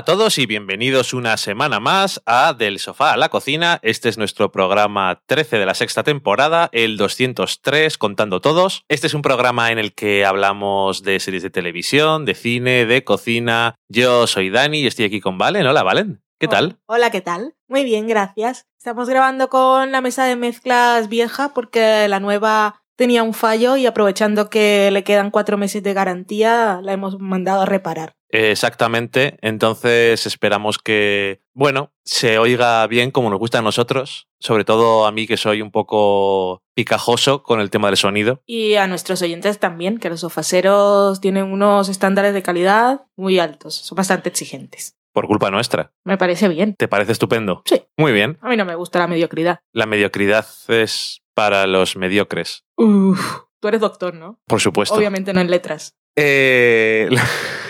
Hola a todos y bienvenidos una semana más a Del Sofá a la Cocina. Este es nuestro programa 13 de la sexta temporada, el 203, contando todos. Este es un programa en el que hablamos de series de televisión, de cine, de cocina. Yo soy Dani y estoy aquí con Valen. Hola, Valen. ¿Qué tal? Hola, ¿qué tal? Muy bien, gracias. Estamos grabando con la mesa de mezclas vieja porque la nueva tenía un fallo y aprovechando que le quedan cuatro meses de garantía, la hemos mandado a reparar. Exactamente. Entonces esperamos que, bueno, se oiga bien como nos gusta a nosotros, sobre todo a mí que soy un poco picajoso con el tema del sonido. Y a nuestros oyentes también, que los sofaceros tienen unos estándares de calidad muy altos, son bastante exigentes. Por culpa nuestra. Me parece bien. ¿Te parece estupendo? Sí. Muy bien. A mí no me gusta la mediocridad. La mediocridad es para los mediocres. Uf, tú eres doctor, ¿no? Por supuesto. Obviamente no en letras. Eh...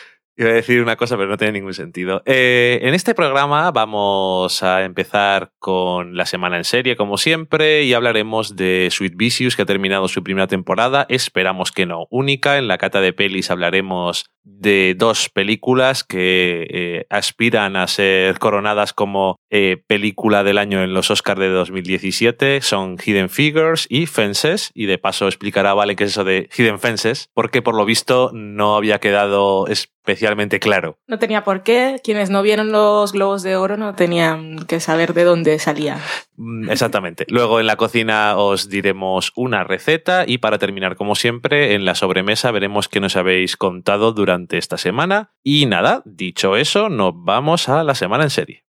Iba a decir una cosa, pero no tiene ningún sentido. Eh, en este programa vamos a empezar con la semana en serie, como siempre, y hablaremos de Sweet Vicious, que ha terminado su primera temporada. Esperamos que no única. En la cata de pelis hablaremos de dos películas que eh, aspiran a ser coronadas como eh, película del año en los Oscars de 2017. Son Hidden Figures y Fences. Y de paso explicará Vale qué es eso de Hidden Fences, porque por lo visto no había quedado especialmente claro. No tenía por qué. Quienes no vieron los globos de oro no tenían que saber de dónde salía. Mm, Exactamente. Luego en la cocina os diremos una receta y para terminar, como siempre, en la sobremesa veremos qué nos habéis contado durante esta semana. Y nada, dicho eso, nos vamos a la semana en serie.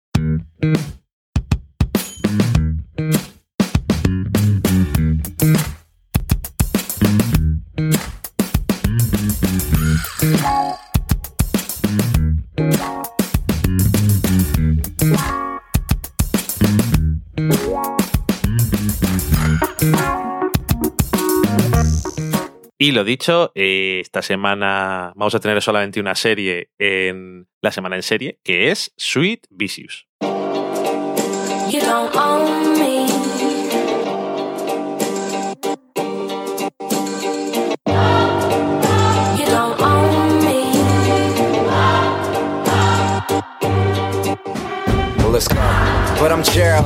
Y lo dicho, eh, esta semana vamos a tener solamente una serie en la semana en serie, que es Sweet Vicious. You don't own me. You don't own me. Well, let's go. But I'm Gerald,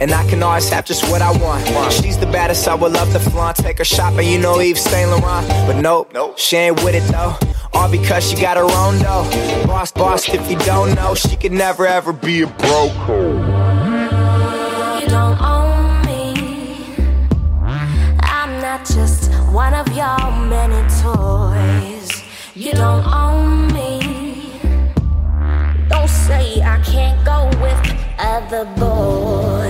and I can always have just what I want. She's the baddest, I would love to flaunt. Take her shopping, you know Eve Saint Laurent. But nope, nope, she ain't with it though. All because she got her own though. Boss, boss, if you don't know, she could never ever be a broke. You don't own me. I'm not just one of your many toys. You don't own me. Don't say I can't go with other boys.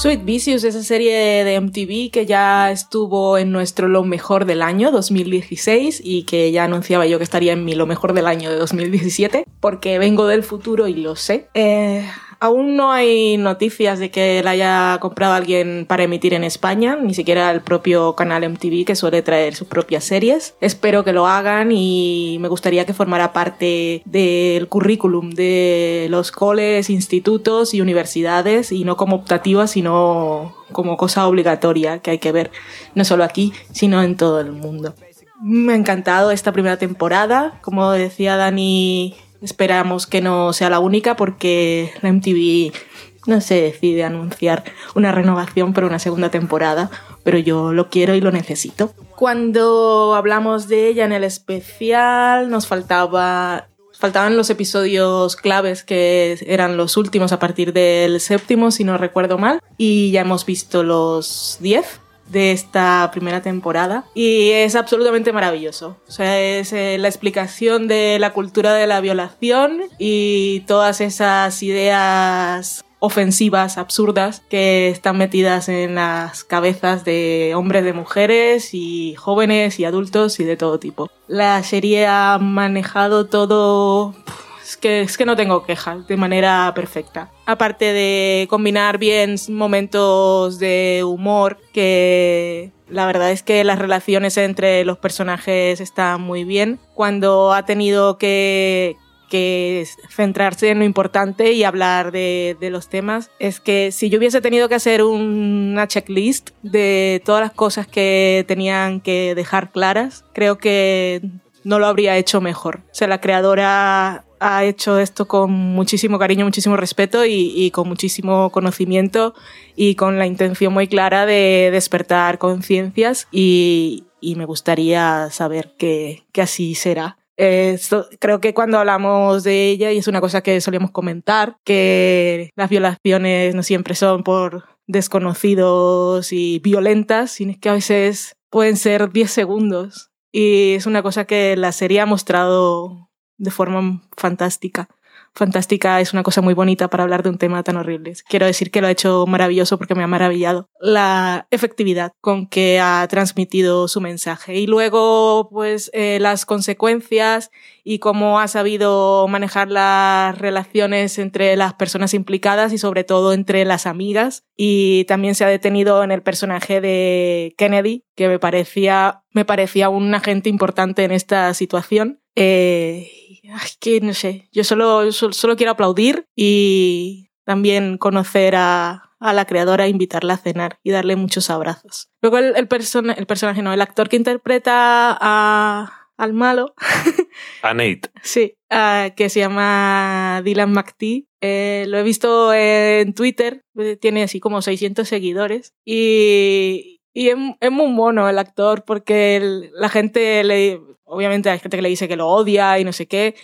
Sweet Vicious, esa serie de MTV que ya estuvo en nuestro Lo Mejor del Año 2016 y que ya anunciaba yo que estaría en mi Lo Mejor del Año de 2017, porque vengo del futuro y lo sé. Eh, aún no hay noticias de que la haya comprado alguien para emitir en España, ni siquiera el propio canal MTV que suele traer sus propias series. Espero que lo hagan y me gustaría que formara parte del currículum de los coles, institutos y universidades y no como optativa, sino como cosa obligatoria que hay que ver no solo aquí, sino en todo el mundo. Me ha encantado esta primera temporada. Como decía Dani, esperamos que no sea la única porque la MTV no se decide anunciar una renovación para una segunda temporada, pero yo lo quiero y lo necesito. Cuando hablamos de ella en el especial, nos faltaba faltaban los episodios claves que eran los últimos a partir del séptimo, si no recuerdo mal, y ya hemos visto los 10 de esta primera temporada y es absolutamente maravilloso. O sea, es eh, la explicación de la cultura de la violación y todas esas ideas ofensivas, absurdas, que están metidas en las cabezas de hombres, de mujeres y jóvenes y adultos y de todo tipo. La serie ha manejado todo que, es que no tengo quejas de manera perfecta. Aparte de combinar bien momentos de humor, que la verdad es que las relaciones entre los personajes están muy bien. Cuando ha tenido que, que centrarse en lo importante y hablar de, de, los temas. Es que si yo hubiese tenido que hacer una checklist de todas las cosas que tenían que dejar claras, creo que no lo habría hecho mejor. O sea, la creadora ha hecho esto con muchísimo cariño, muchísimo respeto y, y, con muchísimo conocimiento y con la intención muy clara de despertar conciencias y, y, me gustaría saber que, que así será. Esto, creo que cuando hablamos de ella, y es una cosa que solíamos comentar, que las violaciones no siempre son por desconocidos y violentas, sino que a veces pueden ser 10 segundos. Y es una cosa que la serie ha mostrado de forma fantástica. Fantástica es una cosa muy bonita para hablar de un tema tan horrible. Quiero decir que lo ha hecho maravilloso porque me ha maravillado la efectividad con que ha transmitido su mensaje. Y luego, pues, eh, las consecuencias y cómo ha sabido manejar las relaciones entre las personas implicadas y sobre todo entre las amigas. Y también se ha detenido en el personaje de Kennedy, que me parecía, me parecía un agente importante en esta situación. Eh, que no sé, yo solo, solo, solo, quiero aplaudir y también conocer a, a, la creadora, invitarla a cenar y darle muchos abrazos. Luego el, el, persona, el personaje, no, el actor que interpreta a, al malo. a Nate. Sí, uh, que se llama Dylan McTee. Eh, lo he visto en Twitter, tiene así como 600 seguidores y, y es, es, muy mono el actor porque el, la gente le, obviamente hay gente que le dice que lo odia y no sé qué.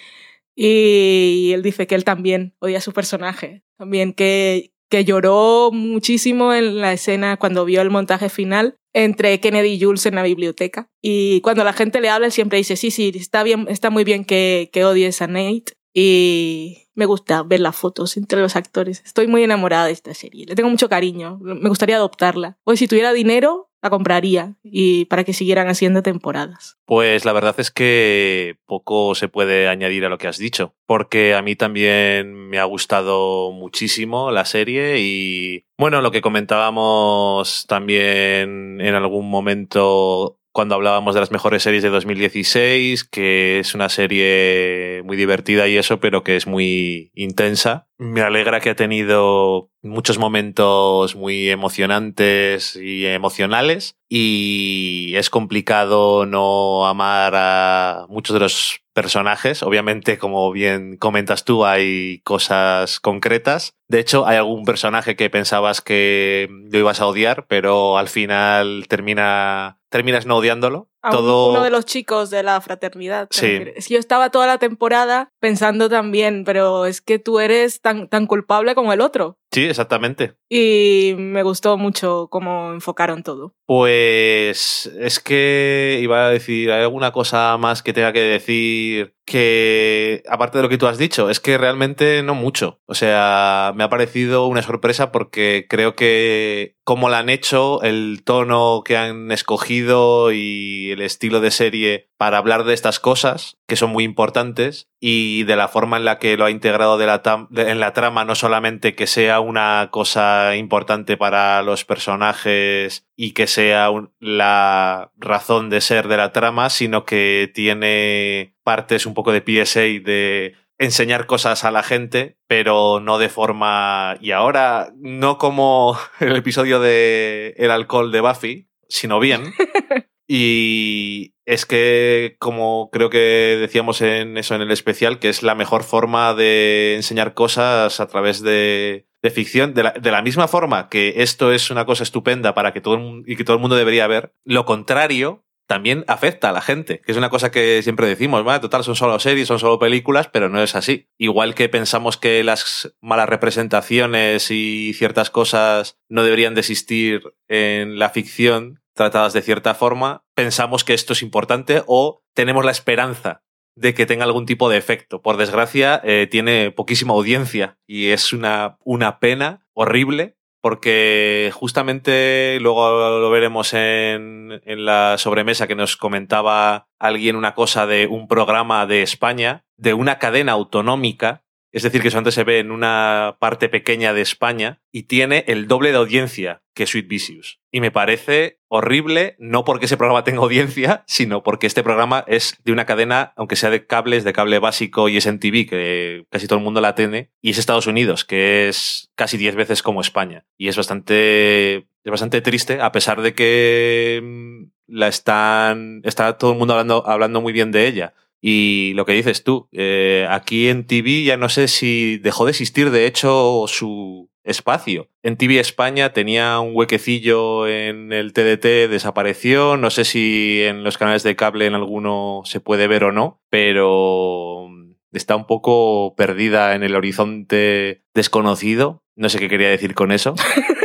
Y él dice que él también odia a su personaje. También que, que lloró muchísimo en la escena cuando vio el montaje final entre Kennedy y Jules en la biblioteca. Y cuando la gente le habla, siempre dice, sí, sí, está, bien, está muy bien que, que odies a Nate. Y me gusta ver las fotos entre los actores. Estoy muy enamorada de esta serie. Le tengo mucho cariño. Me gustaría adoptarla. Hoy si tuviera dinero, la compraría y para que siguieran haciendo temporadas. Pues la verdad es que poco se puede añadir a lo que has dicho, porque a mí también me ha gustado muchísimo la serie y bueno, lo que comentábamos también en algún momento cuando hablábamos de las mejores series de 2016, que es una serie muy divertida y eso, pero que es muy intensa. Me alegra que ha tenido muchos momentos muy emocionantes y emocionales y es complicado no amar a muchos de los personajes. Obviamente, como bien comentas tú, hay cosas concretas. De hecho, hay algún personaje que pensabas que lo ibas a odiar, pero al final termina terminas no odiándolo. A Todo... Uno de los chicos de la fraternidad. Sí. Es que yo estaba toda la temporada pensando también, pero es que tú eres tan, tan culpable como el otro. Sí, exactamente. Y me gustó mucho cómo enfocaron todo. Pues es que iba a decir, ¿hay alguna cosa más que tenga que decir que, aparte de lo que tú has dicho, es que realmente no mucho. O sea, me ha parecido una sorpresa porque creo que como la han hecho, el tono que han escogido y el estilo de serie para hablar de estas cosas, que son muy importantes, y de la forma en la que lo ha integrado en la trama, no solamente que sea una cosa importante para los personajes y que sea la razón de ser de la trama, sino que tiene partes un poco de PSA de enseñar cosas a la gente, pero no de forma... Y ahora, no como el episodio de El alcohol de Buffy, sino bien. Y es que, como creo que decíamos en eso en el especial, que es la mejor forma de enseñar cosas a través de, de ficción, de la, de la, misma forma que esto es una cosa estupenda para que todo el y que todo el mundo debería ver, lo contrario también afecta a la gente, que es una cosa que siempre decimos, ¿vale? total, son solo series, son solo películas, pero no es así. Igual que pensamos que las malas representaciones y ciertas cosas no deberían de existir en la ficción tratadas de cierta forma, pensamos que esto es importante o tenemos la esperanza de que tenga algún tipo de efecto. Por desgracia, eh, tiene poquísima audiencia y es una, una pena horrible porque justamente luego lo veremos en, en la sobremesa que nos comentaba alguien una cosa de un programa de España, de una cadena autonómica es decir, que solamente se ve en una parte pequeña de España y tiene el doble de audiencia que Sweet Vicious. Y me parece horrible, no porque ese programa tenga audiencia, sino porque este programa es de una cadena, aunque sea de cables, de cable básico y es en TV, que casi todo el mundo la tiene, y es Estados Unidos, que es casi 10 veces como España. Y es bastante, es bastante triste, a pesar de que mm, la están, está todo el mundo hablando, hablando muy bien de ella. Y lo que dices tú, eh, aquí en TV ya no sé si dejó de existir, de hecho, su espacio. En TV España tenía un huequecillo en el TDT, desapareció. No sé si en los canales de cable en alguno se puede ver o no, pero está un poco perdida en el horizonte desconocido. No sé qué quería decir con eso.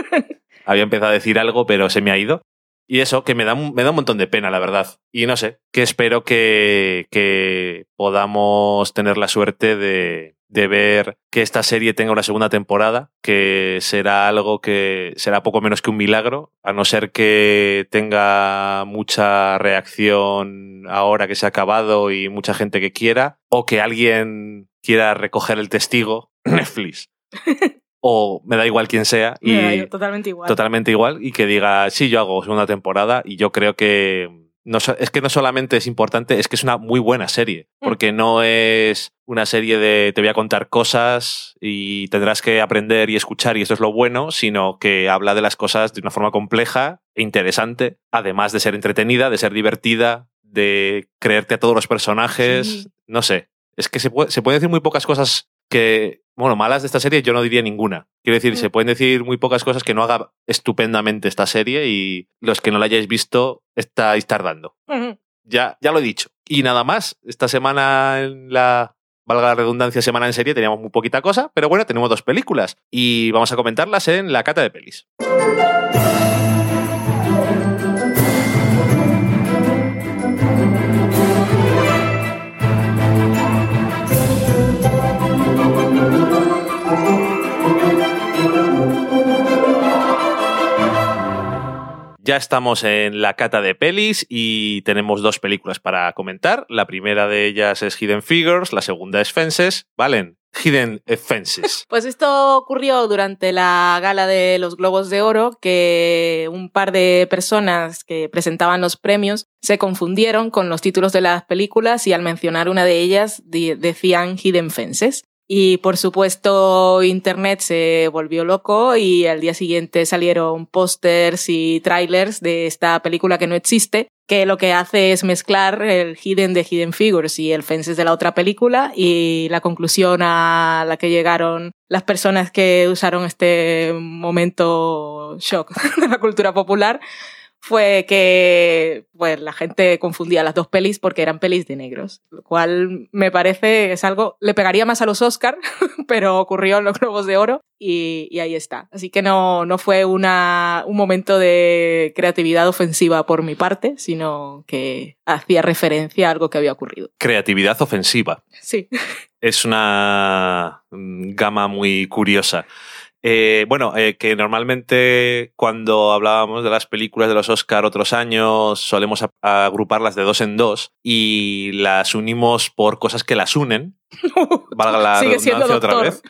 Había empezado a decir algo, pero se me ha ido. Y eso, que me da, me da un montón de pena, la verdad. Y no sé, que espero que, podamos tener la suerte de ver que esta serie tenga una segunda temporada, que será algo que será poco menos que un milagro, a no ser que tenga mucha reacción ahora que se ha acabado y mucha gente que quiera, o que alguien quiera recoger el testigo, Netflix, o me da igual quién sea. Me da y yo totalmente igual. totalmente igual y que diga, sí, yo hago segunda temporada y yo creo que no, es que no solamente es importante, es que es una muy buena serie, Mm. porque no es una serie de te voy a contar cosas y tendrás que aprender y escuchar y esto es lo bueno, sino que habla de las cosas de una forma compleja e interesante, además de ser entretenida, de ser divertida, de creerte a todos los personajes, Sí. no sé, es que se puede, se pueden decir muy pocas cosas que, bueno, malas de esta serie yo no diría ninguna. Quiero decir, Mm. se pueden decir muy pocas cosas que no haga estupendamente esta serie y los que no la hayáis visto estáis tardando. Ya, ya lo he dicho. Y nada más, esta semana en la, valga la redundancia, semana en serie teníamos muy poquita cosa, pero bueno, tenemos dos películas y vamos a comentarlas en la cata de pelis. Ya estamos en la cata de pelis y tenemos dos películas para comentar. La primera de ellas es Hidden Figures, la segunda es Fences. Valen, Hidden Fences. Pues esto ocurrió durante la gala de los Globos de Oro, que un par de personas que presentaban los premios se confundieron con los títulos de las películas y al mencionar una de ellas decían Hidden Fences. Y por supuesto Internet se volvió loco y al día siguiente salieron pósters y trailers de esta película que no existe, que lo que hace es mezclar el Hidden de Hidden Figures y el Fences de la otra película y la conclusión a la que llegaron las personas que usaron este momento shock de la cultura popular fue que pues, la gente confundía las dos pelis porque eran pelis de negros, lo cual me parece es algo, le pegaría más a los Oscar, pero ocurrió en los Globos de Oro y, y ahí está. Así que no, no fue una, un momento de creatividad ofensiva por mi parte, sino que hacía referencia a algo que había ocurrido. Creatividad ofensiva. Sí. Es una mm, gama muy curiosa. Eh, bueno, eh, que normalmente cuando hablábamos de las películas de los Oscar otros años solemos a- agruparlas de dos en dos y las unimos por cosas que las unen. Valga la Sigue siendo redundancia otra vez.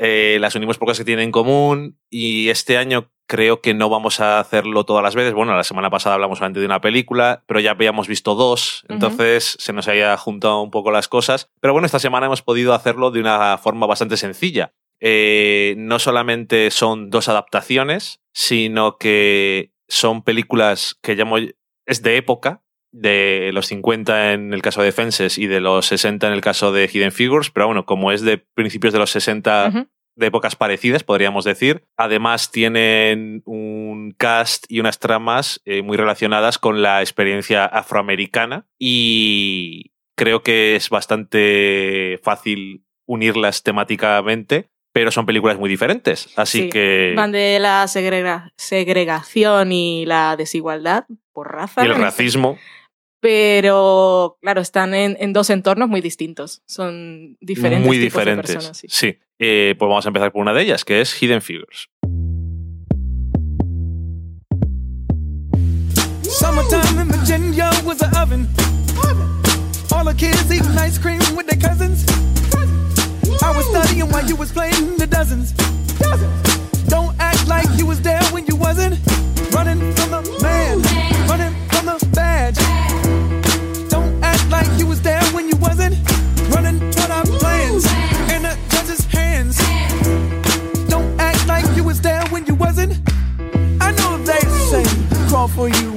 Eh, las unimos por cosas que tienen en común y este año creo que no vamos a hacerlo todas las veces. Bueno, la semana pasada hablamos solamente de una película, pero ya habíamos visto dos, entonces se nos había juntado un poco las cosas. Pero bueno, esta semana hemos podido hacerlo de una forma bastante sencilla. Eh, no solamente son dos adaptaciones, sino que son películas que llamo es de época, de los 50 en el caso de Fences y de los 60 en el caso de Hidden Figures, pero bueno, como es de principios de los 60 Ujú. de épocas parecidas, podríamos decir. Además, tienen un cast y unas tramas eh, muy relacionadas con la experiencia afroamericana y creo que es bastante fácil unirlas temáticamente, pero son películas muy diferentes. Así que. Van de la segregación y la desigualdad por raza. El racismo. Pero, claro, están en, dos entornos muy distintos. Son diferentes. Muy diferentes. Sí. Eh, pues vamos a empezar por una de ellas, que es Hidden Figures. While you was playing the dozens. Don't act like you was there when you wasn't. Running from the man, running from the badge. Don't act like you was there when you wasn't. Running toward our plans in the judge's hands. Don't act like you was there when you wasn't. I know they say crawl for you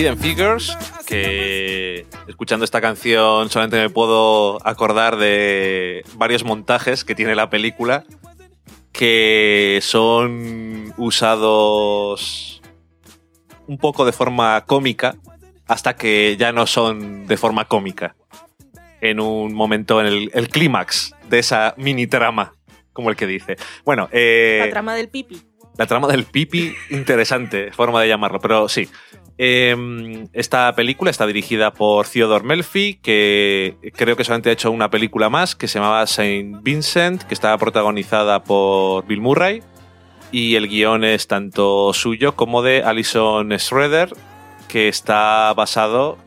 Hidden Figures, que escuchando esta canción solamente me puedo acordar de varios montajes que tiene la película que son usados un poco de forma cómica hasta que ya no son de forma cómica. En un momento en el, el clímax de esa mini trama, como el que dice. Bueno, eh, La trama del pipi. la trama del pipi, interesante forma de llamarlo, pero sí. Eh, esta película está dirigida por Theodore Melfi, que creo que solamente ha hecho una película más, que se llamaba Saint Vincent, que estaba protagonizada por Bill Murray. Y el guion es tanto suyo como de Alison Schroeder, que está basado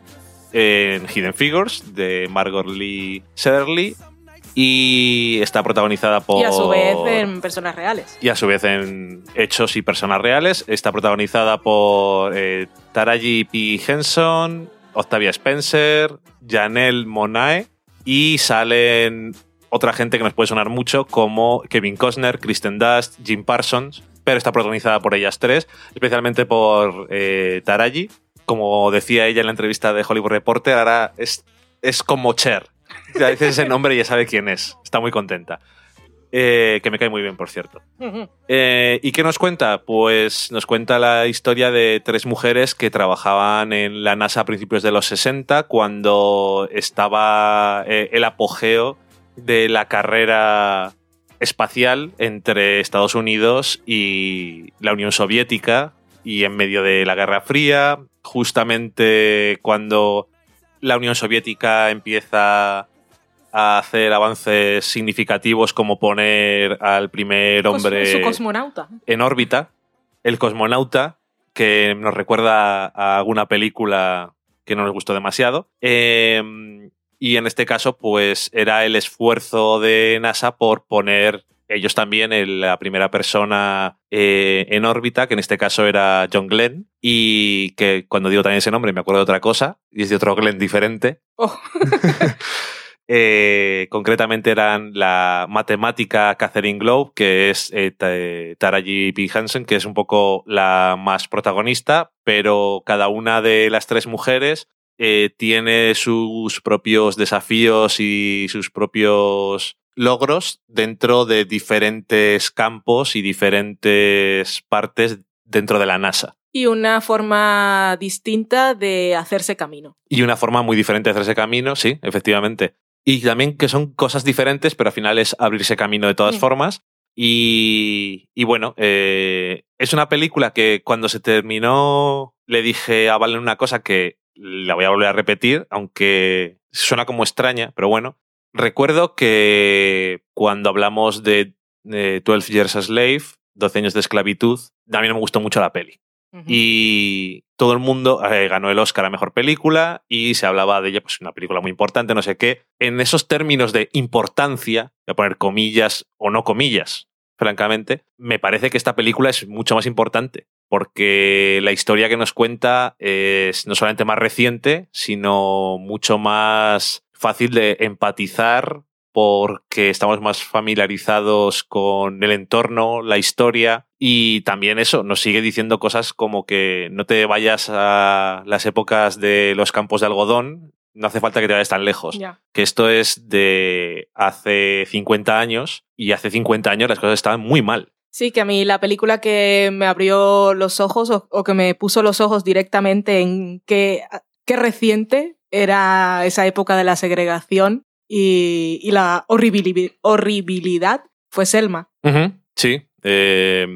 en Hidden Figures, de Margot Lee Shetterly. Y está protagonizada por Y a su vez en personas reales. y a su vez en hechos y personas reales. Está protagonizada por eh, Taraji P. Henson, Octavia Spencer, Janelle Monae y salen otra gente que nos puede sonar mucho como Kevin Costner, Kristen Dust, Jim Parsons, pero está protagonizada por ellas tres, especialmente por eh, Taraji. Como decía ella en la entrevista de Hollywood Reporter, ahora es, es como Cher. Ya dices ese nombre y ya sabe quién es. Está muy contenta. Eh, que me cae muy bien, por cierto. Eh, ¿Y qué nos cuenta? Pues nos cuenta la historia de tres mujeres que trabajaban en la NASA a principios de los 60, cuando estaba eh, el apogeo de la carrera espacial entre Estados Unidos y la Unión Soviética y en medio de la Guerra Fría, justamente cuando la Unión Soviética empieza a hacer avances significativos como poner al primer Cos- hombre Su cosmonauta. en órbita, el cosmonauta, que nos recuerda a alguna película que no nos gustó demasiado. Eh, y en este caso, pues era el esfuerzo de NASA por poner ellos también la primera persona eh, en órbita, que en este caso era John Glenn, y que cuando digo también ese nombre me acuerdo de otra cosa, y es de otro Glenn diferente. Oh. Eh, concretamente eran la matemática Catherine Globe, que es eh, Ta- Taraji P. Hansen, que es un poco la más protagonista, pero cada una de las tres mujeres eh, tiene sus propios desafíos y sus propios logros dentro de diferentes campos y diferentes partes dentro de la NASA. Y una forma distinta de hacerse camino. Y una forma muy diferente de hacerse camino, sí, efectivamente. Y también que son cosas diferentes, pero al final es abrirse camino de todas formas. Y, y bueno, eh, es una película que cuando se terminó le dije a Valen una cosa que la voy a volver a repetir, aunque suena como extraña, pero bueno. Recuerdo que cuando hablamos de, de 12 Years a Slave, 12 años de esclavitud, no me gustó mucho la peli Y todo el mundo eh, ganó el Oscar a Mejor Película y se hablaba de ella, pues una película muy importante, no sé qué. En esos términos de importancia, voy a poner comillas o no comillas, francamente, me parece que esta película es mucho más importante porque la historia que nos cuenta es no solamente más reciente, sino mucho más fácil de empatizar porque estamos más familiarizados con el entorno, la historia y también eso, nos sigue diciendo cosas como que no te vayas a las épocas de los campos de algodón, no hace falta que te vayas tan lejos. Que esto es de hace 50 años y hace 50 años las cosas estaban muy mal. Sí, que a mí la película que me abrió los ojos o, o que me puso los ojos directamente en qué, qué reciente era esa época de la segregación y, y la horribili- horribilidad fue Selma. Sí. eh,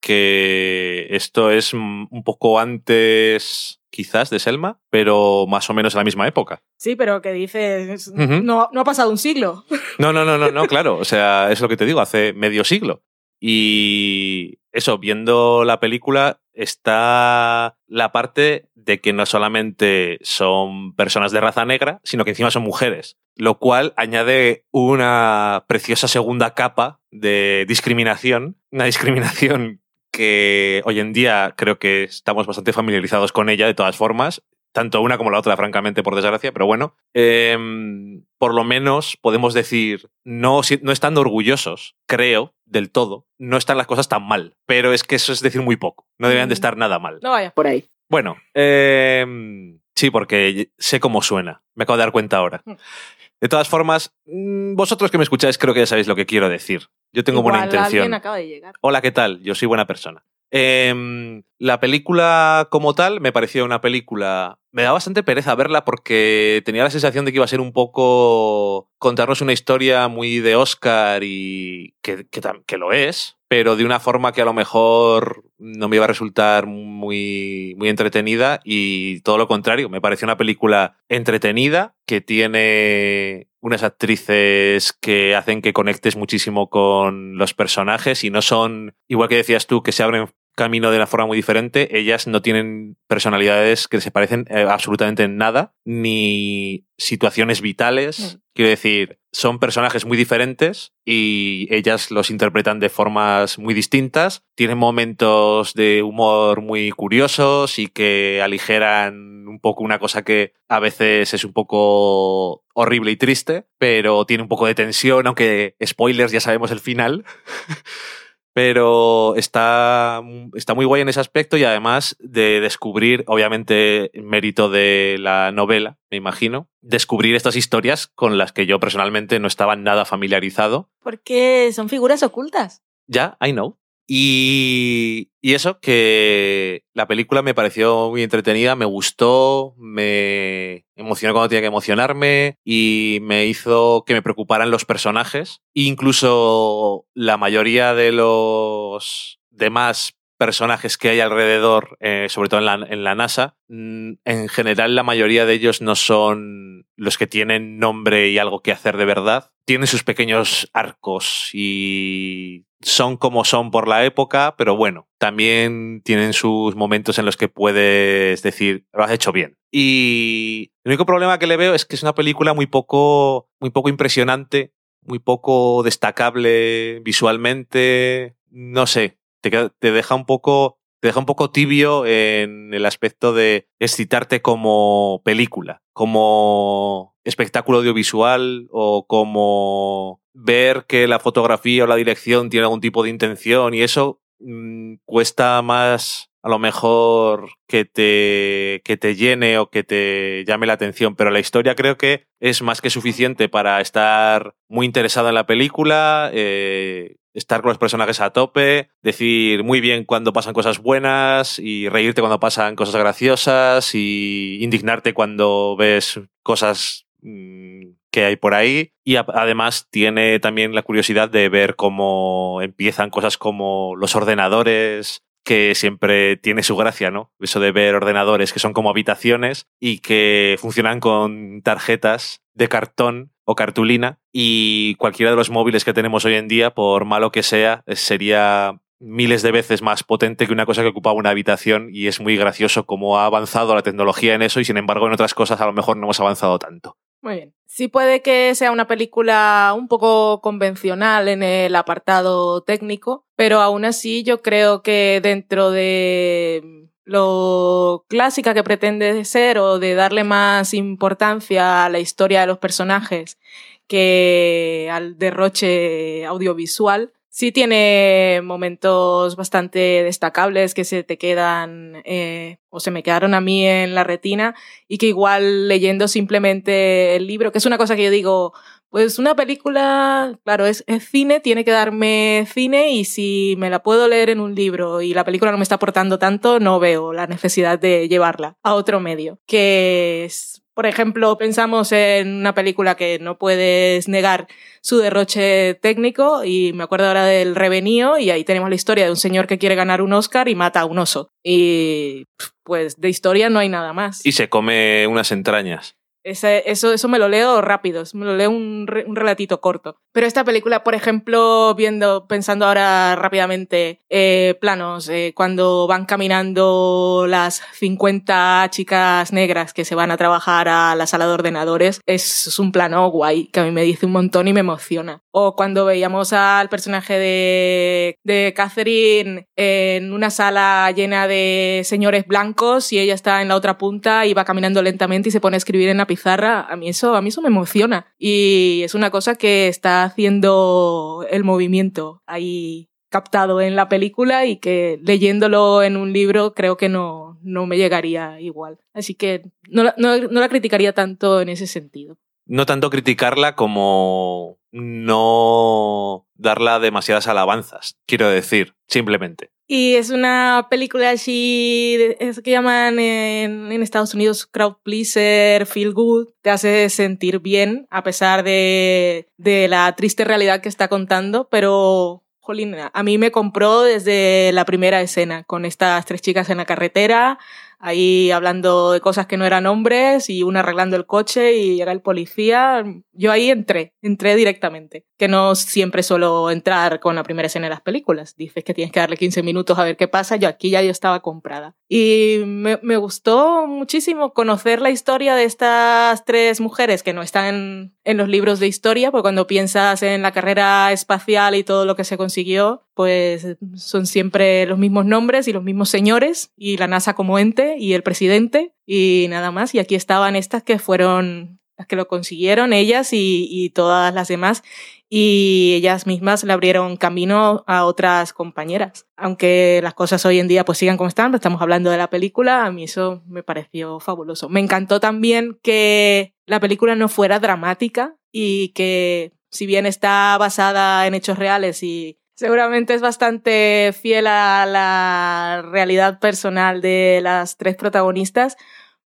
que esto es un poco antes, quizás, de Selma, pero más o menos en la misma época. Sí, pero que dices, no, no ha pasado un siglo. No, no, no, no, no, claro. O sea, es lo que te digo, hace medio siglo. Y eso, viendo la película, está la parte de que no solamente son personas de raza negra, sino que encima son mujeres. Lo cual añade una preciosa segunda capa de discriminación. Una discriminación que hoy en día creo que estamos bastante familiarizados con ella de todas formas. Tanto una como la otra, francamente, por desgracia, pero bueno. em, por lo menos podemos decir, no, si- no estando orgullosos, creo, del todo, no están las cosas tan mal. Pero es que eso es decir muy poco. No deberían de Mm. estar nada mal. No vayas por ahí. Bueno, em, sí, porque sé cómo suena. Me acabo de dar cuenta ahora. Mm. De todas formas, mm, vosotros que me escucháis creo que ya sabéis lo que quiero decir. Yo tengo buena intención. alguien acaba de llegar. Hola, ¿qué tal? Yo soy buena persona. Em, la película como tal me pareció una película... Me da bastante pereza verla porque tenía la sensación de que iba a ser un poco contarnos una historia muy de Oscar y que, que que lo es, pero de una forma que a lo mejor no me iba a resultar muy, muy entretenida y todo lo contrario, me pareció una película entretenida que tiene unas actrices que hacen que conectes muchísimo con los personajes y no son, igual que decías tú, que se abren camino de una forma muy diferente, ellas no tienen personalidades que se parecen eh, absolutamente en nada, ni situaciones vitales. Mm. Quiero decir, son personajes muy diferentes y ellas los interpretan de formas muy distintas. Tienen momentos de humor muy curiosos y que aligeran un poco una cosa que a veces es un poco horrible y triste, pero tiene un poco de tensión, aunque spoilers ya sabemos el final. Pero está, está muy guay en ese aspecto y además de descubrir, obviamente, mérito de la novela, me imagino, descubrir estas historias con las que yo personalmente no estaba nada familiarizado. Porque son figuras ocultas. Ya, I know. Y, eso, que la película me pareció muy entretenida, me gustó, me emocionó cuando tenía que emocionarme y me hizo que me preocuparan los personajes. Incluso la mayoría de los demás personajes que hay alrededor, eh, sobre todo en la, en la NASA, mm, en general la mayoría de ellos no son los que tienen nombre y algo que hacer de verdad. Tienen sus pequeños arcos y son como son por la época, pero bueno, también tienen sus momentos en los que puedes decir, lo has hecho bien. Y el único problema que le veo es que es una película muy poco, muy poco impresionante, muy poco destacable visualmente, no sé, te, te deja un poco te deja un poco tibio en el aspecto de excitarte como película, como espectáculo audiovisual o como ver que la fotografía o la dirección tiene algún tipo de intención y eso mm, cuesta más a lo mejor que te, que te llene o que te llame la atención, pero la historia creo que es más que suficiente para estar muy interesado en la película, eh, estar con los personajes a tope, decir muy bien cuando pasan cosas buenas y reírte cuando pasan cosas graciosas y indignarte cuando ves cosas mm, que hay por ahí. Y además tiene también la curiosidad de ver cómo empiezan cosas como los ordenadores, que siempre tiene su gracia, ¿no? Eso de ver ordenadores que son como habitaciones y que funcionan con tarjetas de cartón o cartulina y cualquiera de los móviles que tenemos hoy en día, por malo que sea, sería miles de veces más potente que una cosa que ocupaba una habitación y es muy gracioso cómo ha avanzado la tecnología en eso y sin embargo en otras cosas a lo mejor no hemos avanzado tanto. Muy bien. Sí puede que sea una película un poco convencional en el apartado técnico, pero aún así yo creo que dentro de lo clásica que pretende ser o de darle más importancia a la historia de los personajes que al derroche audiovisual. Sí tiene momentos bastante destacables que se te quedan eh, o se me quedaron a mí en la retina y que igual leyendo simplemente el libro, que es una cosa que yo digo, pues una película, claro, es, cine, tiene que darme cine y si me la puedo leer en un libro y la película no me está aportando tanto, no veo la necesidad de llevarla a otro medio. Que es, por ejemplo, pensamos en una película que no puedes negar su derroche técnico y me acuerdo ahora del Revenío y ahí tenemos la historia de un señor que quiere ganar un Oscar y mata a un oso. Y pues de historia no hay nada más. Y se come unas entrañas. Eso, eso me lo leo rápido, me lo leo un, un, relatito corto. Pero esta película, por ejemplo, viendo, pensando ahora rápidamente, eh, planos, eh, cuando van caminando las 50 chicas negras que se van a trabajar a la sala de ordenadores, es, es un plano guay que a mí me dice un montón y me emociona. O cuando veíamos al personaje de, de Catherine en una sala llena de señores blancos y ella está en la otra punta y va caminando lentamente y se pone a escribir en la pizarra, a mí eso, a mí eso me emociona. Y es una cosa que está haciendo el movimiento ahí captado en la película y que leyéndolo en un libro creo que no, no me llegaría igual. Así que no, no, no la criticaría tanto en ese sentido. No tanto criticarla como no darla demasiadas alabanzas, quiero decir, simplemente. Y es una película así, es que llaman en, Estados Unidos crowd pleaser, feel good, te hace sentir bien a pesar de, de la triste realidad que está contando, pero jolín, a mí me compró desde la primera escena, con estas tres chicas en la carretera, ahí hablando de cosas que no eran hombres y una arreglando el coche y llega el policía. Yo ahí entré, entré directamente. Que no siempre suelo entrar con la primera escena de las películas. Dices que tienes que darle 15 minutos a ver qué pasa. Yo aquí ya yo estaba comprada. Y me, gustó muchísimo conocer la historia de estas tres mujeres que no están en, en los libros de historia, porque cuando piensas en la carrera espacial y todo lo que se consiguió, pues son siempre los mismos nombres y los mismos señores y la NASA como ente y el presidente y nada más. Y aquí estaban estas que fueron las que lo consiguieron, ellas y, y todas las demás. Y ellas mismas le abrieron camino a otras compañeras. Aunque las cosas hoy en día pues sigan como están, estamos hablando de la película, a mí eso me pareció fabuloso. Me encantó también que la película no fuera dramática y que si bien está basada en hechos reales y seguramente es bastante fiel a la realidad personal de las tres protagonistas,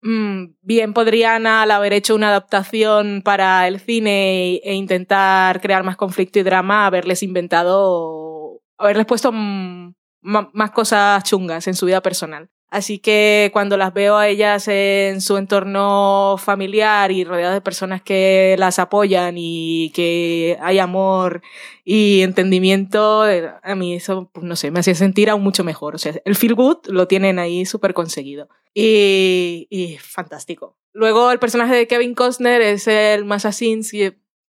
Mm, bien podrían al haber hecho una adaptación para el cine e intentar crear más conflicto y drama, haberles inventado, haberles puesto más cosas chungas en su vida personal. Así que cuando las veo a ellas en su entorno familiar y rodeadas de personas que las apoyan y que hay amor y entendimiento, eh, a mí eso, pues no sé, me hacía sentir aún mucho mejor. O sea, el feel good lo tienen ahí súper conseguido. Y, y fantástico. Luego el personaje de Kevin Costner es el más así,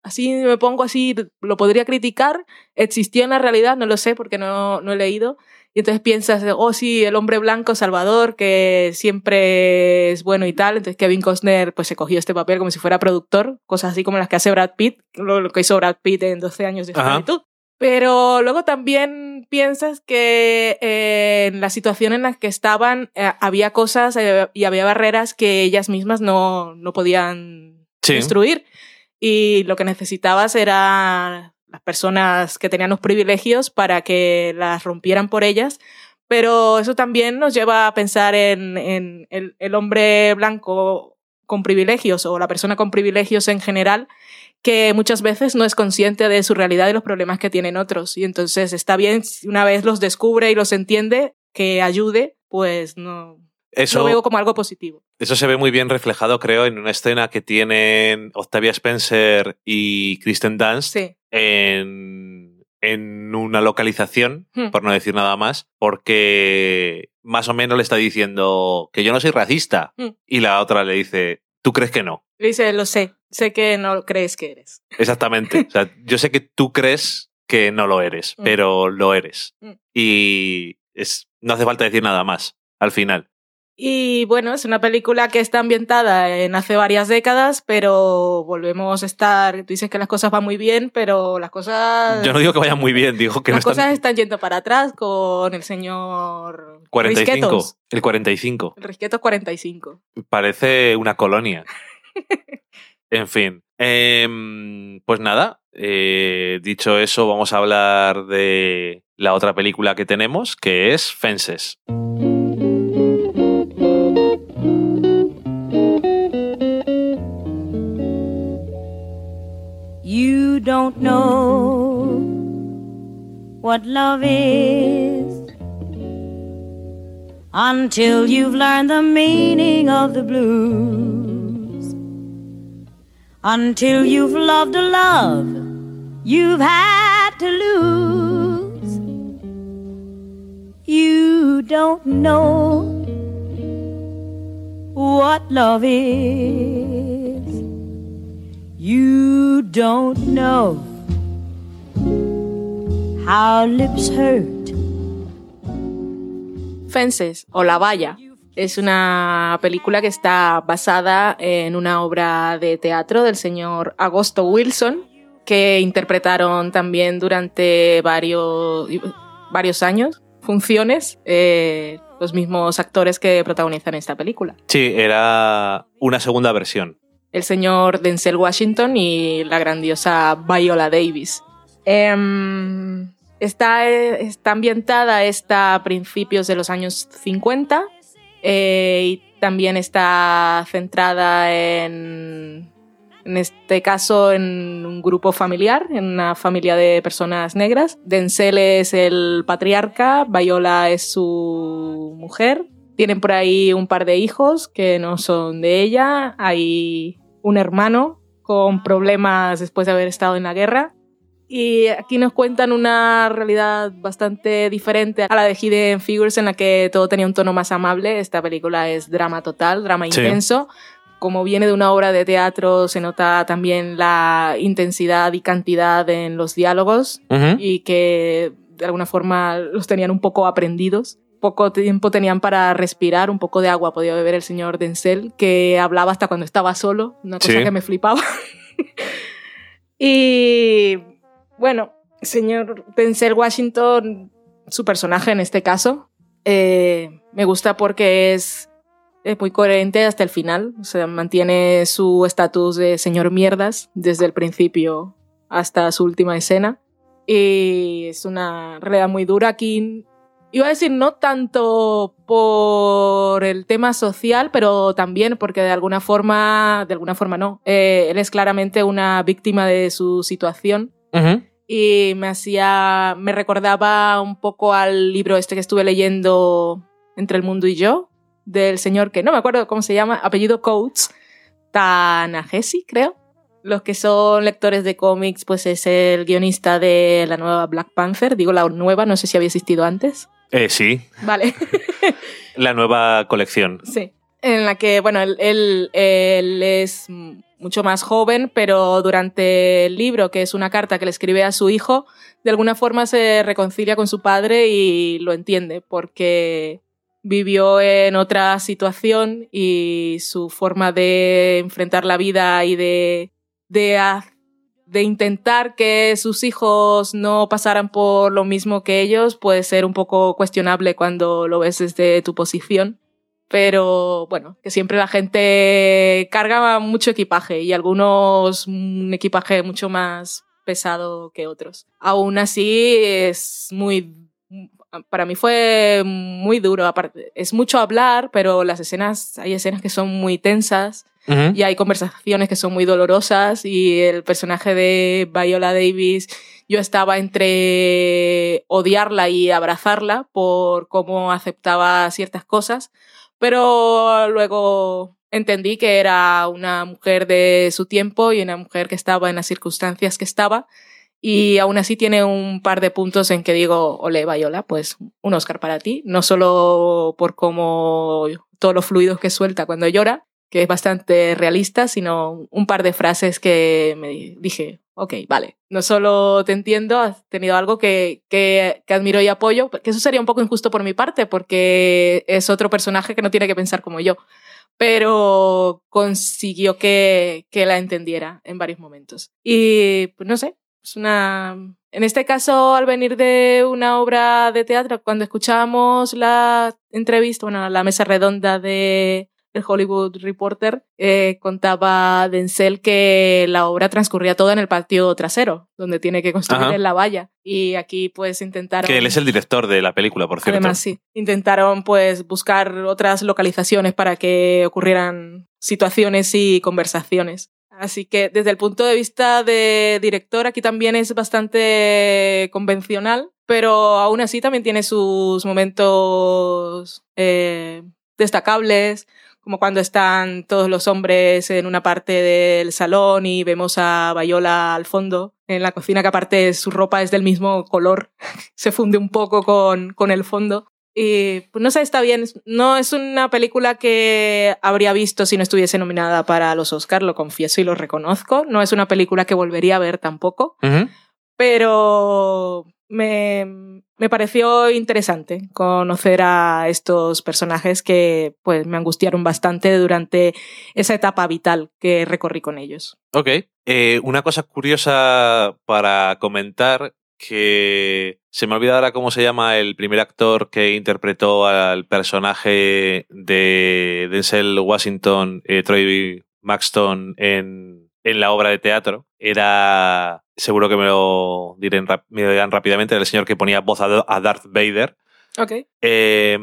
así me pongo así, lo podría criticar. ¿Existió en la realidad? No lo sé porque no, no he leído y entonces piensas, oh sí, el hombre blanco salvador que siempre es bueno y tal. Entonces Kevin Costner pues se cogió este papel como si fuera productor, cosas así como las que hace Brad Pitt, lo, que hizo Brad Pitt en 12 años de esclavitud. Pero luego también piensas que eh, en la situación en la que estaban eh, había cosas eh, y había barreras que ellas mismas no, no podían sí. destruir. Y lo que necesitabas era las personas que tenían los privilegios para que las rompieran por ellas, pero eso también nos lleva a pensar en, el, el, hombre blanco con privilegios o la persona con privilegios en general que muchas veces no es consciente de su realidad y los problemas que tienen otros. Y entonces está bien, una vez los descubre y los entiende, que ayude, pues no, eso, lo veo como algo positivo. Eso se ve muy bien reflejado, creo, en una escena que tienen Octavia Spencer y Kristen Dunst sí. en, en, una localización, Hmm. por no decir nada más, porque más o menos le está diciendo que yo no soy racista. Hmm. Y la otra le dice, ¿tú crees que no? Dice, lo sé, sé que no crees que eres. Exactamente. o sea, yo sé que tú crees que no lo eres, Mm. pero lo eres. Y es, no hace falta decir nada más al final. Y bueno, es una película que está ambientada en hace varias décadas, pero volvemos a estar. Tú dices que las cosas van muy bien, pero las cosas. Yo no digo que vayan muy bien, digo que no las cosas están... están yendo para atrás con el señor 45. Risquetos. El 45. El Risquetos 45. Parece una colonia. en fin. Em, pues nada, eh, dicho eso, vamos a hablar de la otra película que tenemos, que es Fences. Don't know what love is until you've learned the meaning of the blues. Until you've loved a love you've had to lose. You don't know what love is. You don't know how lips hurt. Fences o La Valla es una película que está basada en una obra de teatro del señor Agosto Wilson, que interpretaron también durante varios, varios años funciones eh, los mismos actores que protagonizan esta película. Sí, era una segunda versión. El señor Denzel Washington y la grandiosa Viola Davis. Em, está, está ambientada a principios de los años 50 eh, y también está centrada en, en este caso en un grupo familiar, en una familia de personas negras. Denzel es el patriarca, Viola es su mujer. Tienen por ahí un par de hijos que no son de ella. Hay un hermano con problemas después de haber estado en la guerra. Y aquí nos cuentan una realidad bastante diferente a la de Hidden Figures, en la que todo tenía un tono más amable. Esta película es drama total, drama Sí. intenso. Como viene de una obra de teatro, se nota también la intensidad y cantidad en los diálogos y que de alguna forma los tenían un poco aprendidos. Poco tiempo tenían para respirar, un poco de agua podía beber el señor Denzel, que hablaba hasta cuando estaba solo, una cosa Sí. que me flipaba. y bueno, señor Denzel Washington, su personaje en este caso, eh, me gusta porque es, es muy coherente hasta el final. O sea, mantiene su estatus de señor mierdas desde el principio hasta su última escena. Y es una realidad muy dura. Aquí iba a decir no tanto por el tema social, pero también porque de alguna forma, de alguna forma no, eh, él es claramente una víctima de su situación y me hacía, me recordaba un poco al libro este que estuve leyendo Entre el mundo y yo, del señor que no me acuerdo cómo se llama, apellido Coates, Tanahesi, creo. Los que son lectores de cómics, pues es el guionista de la nueva Black Panther, digo la nueva, no sé si había existido antes. Eh, sí, Vale. la nueva colección. Sí. En la que, bueno, él, él- él es mucho más joven, pero durante el libro, que es una carta que le escribe a su hijo, de alguna forma se reconcilia con su padre y lo entiende, porque vivió en otra situación y su forma de enfrentar la vida y de, de, de intentar que sus hijos no pasaran por lo mismo que ellos puede ser un poco cuestionable cuando lo ves desde tu posición. Pero bueno, que siempre la gente carga mucho equipaje y algunos un equipaje mucho más pesado que otros. Aún así es muy para mí fue muy duro, aparte es mucho hablar, pero las escenas hay escenas que son muy tensas Y hay conversaciones que son muy dolorosas y el personaje de Viola Davis yo estaba entre odiarla y abrazarla por cómo aceptaba ciertas cosas, pero luego entendí que era una mujer de su tiempo y una mujer que estaba en las circunstancias que estaba. Y aún así tiene un par de puntos en que digo, ole, Viola, pues un Oscar para ti, no solo por cómo todos los fluidos que suelta cuando llora, que es bastante realista, sino un par de frases que me dije, ok, vale. No solo te entiendo, has tenido algo que, que, que admiro y apoyo, que eso sería un poco injusto por mi parte, porque es otro personaje que no tiene que pensar como yo. Pero consiguió que, que la entendiera en varios momentos. Y, pues no sé, es una... En este caso, al venir de una obra de teatro, cuando escuchábamos la entrevista, bueno, la mesa redonda de el Hollywood Reporter, eh, contaba Denzel que la obra transcurría toda en el patio trasero, donde tiene que construir Ajá. la valla. Y aquí pues intentaron... Que él es el director de la película, por cierto. Además, sí. Intentaron pues buscar otras localizaciones para que ocurrieran situaciones y conversaciones. Así que desde el punto de vista de director, aquí también es bastante convencional, pero aún así también tiene sus momentos eh, destacables, como cuando están todos los hombres en una parte del salón y vemos a Bayola al fondo en la cocina, que aparte su ropa es del mismo color, se funde un poco con, con el fondo. Y pues no sé, está bien. No es una película que habría visto si no estuviese nominada para los Oscars, lo confieso y lo reconozco. No es una película que volvería a ver tampoco, Ujú. pero me, me pareció interesante conocer a estos personajes que pues me angustiaron bastante durante esa etapa vital que recorrí con ellos. Ok. Eh, una cosa curiosa para comentar que se me ahora cómo se llama el primer actor que interpretó al personaje de Denzel Washington, eh, Troy Maxton, en, en la obra de teatro. Era, seguro que me lo, dirán, me lo dirán rápidamente, era el señor que ponía voz a, Darth Vader. Ok. Eh,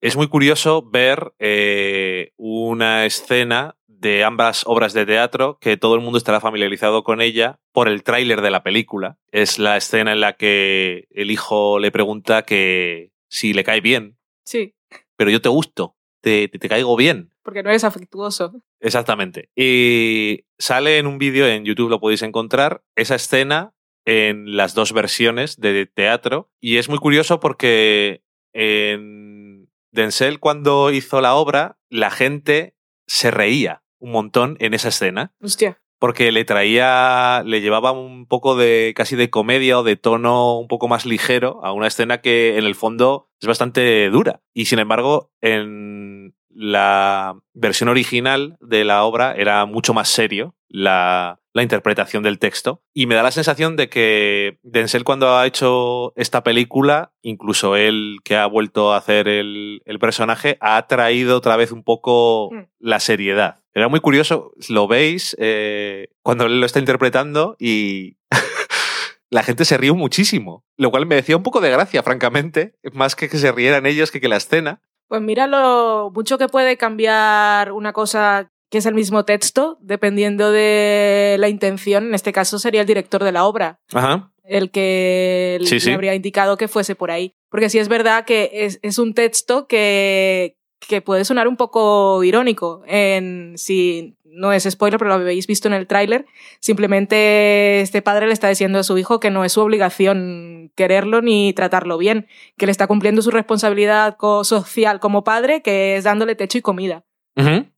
es muy curioso ver eh, una escena de ambas obras de teatro que todo el mundo estará familiarizado con ella por el tráiler de la película. Es la escena en la que el hijo le pregunta que si le cae bien, Sí, pero yo te gusto, te, te, te caigo bien. Porque no eres afectuoso. Exactamente. Y sale en un vídeo en YouTube, lo podéis encontrar, esa escena en las dos versiones de teatro. Y es muy curioso porque en Denzel, cuando hizo la obra, la gente se reía un montón en esa escena. Hostia. Porque le traía, le llevaba un poco de casi de comedia o de tono un poco más ligero a una escena que en el fondo es bastante dura. Y sin embargo, en la versión original de la obra era mucho más serio la, la interpretación del texto. Y me da la sensación de que Denzel cuando ha hecho esta película, incluso él que ha vuelto a hacer el, el personaje, ha traído otra vez un poco Mm. la seriedad. Era muy curioso, lo veis eh, cuando él lo está interpretando y la gente se rió muchísimo, lo cual me decía un poco de gracia, francamente, más que que se rieran ellos que que la escena. Pues mira lo mucho que puede cambiar una cosa que es el mismo texto, dependiendo de la intención. En este caso sería el director de la obra, Ajá. el que Sí, le sí. habría indicado que fuese por ahí. Porque sí es verdad que es, es un texto que, que puede sonar un poco irónico. En, si no es spoiler, pero lo habéis visto en el tráiler, simplemente este padre le está diciendo a su hijo que no es su obligación quererlo ni tratarlo bien, que le está cumpliendo su responsabilidad co- social como padre, que es dándole techo y comida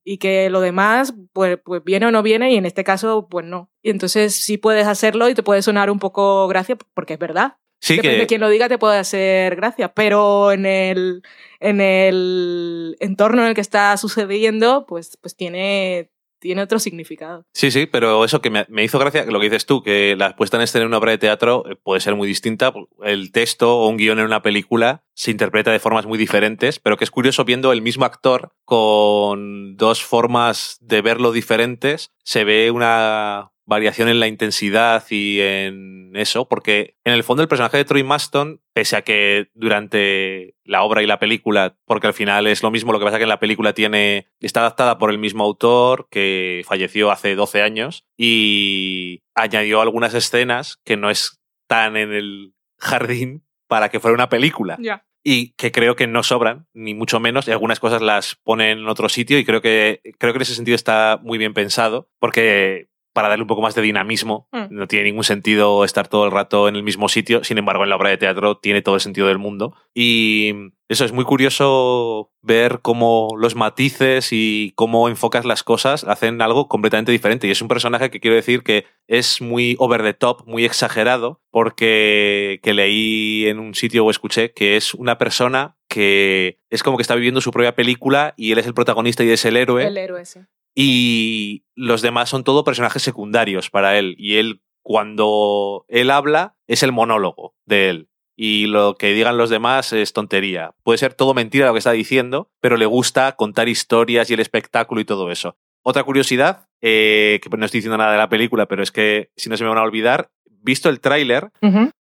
y que lo demás, pues, pues viene o no viene, y en este caso, pues no. Y entonces sí puedes hacerlo y te puede sonar un poco gracia, porque es verdad. Sí Depende que... de quién lo diga, te puede hacer gracia, pero en el, en el entorno en el que está sucediendo, pues, pues tiene, tiene otro significado. Sí, sí, pero eso que me, me hizo gracia, lo que dices tú, que la puesta en escena en una obra de teatro eh, puede ser muy distinta. El texto o un guion en una película se interpreta de formas muy diferentes, pero que es curioso viendo el mismo actor con dos formas de verlo diferentes, se ve una variación en la intensidad y en eso, porque en el fondo el personaje de Troy Maston, pese a que durante la obra y la película, porque al final es lo mismo, lo que pasa que en la película tiene está adaptada por el mismo autor que falleció hace 12 años y añadió algunas escenas que no están en el jardín para que fuera una película. Y que creo que no sobran, ni mucho menos, y algunas cosas las ponen en otro sitio y creo que, creo que en ese sentido está muy bien pensado, porque para darle un poco más de dinamismo. Mm. No tiene ningún sentido estar todo el rato en el mismo sitio. Sin embargo, en la obra de teatro tiene todo el sentido del mundo. Y eso es muy curioso ver cómo los matices y cómo enfocas las cosas hacen algo completamente diferente. Y es un personaje que quiero decir que es muy over the top, muy exagerado, porque que leí en un sitio o escuché que es una persona que es como que está viviendo su propia película y él es el protagonista y es el héroe El héroe, sí. Y los demás son todo personajes secundarios para él. Y él, cuando él habla, es el monólogo de él. Y lo que digan los demás es tontería. Puede ser todo mentira lo que está diciendo, pero le gusta contar historias y el espectáculo y todo eso. Otra curiosidad, eh, que no estoy diciendo nada de la película, pero es que si no se me van a olvidar, visto el tráiler,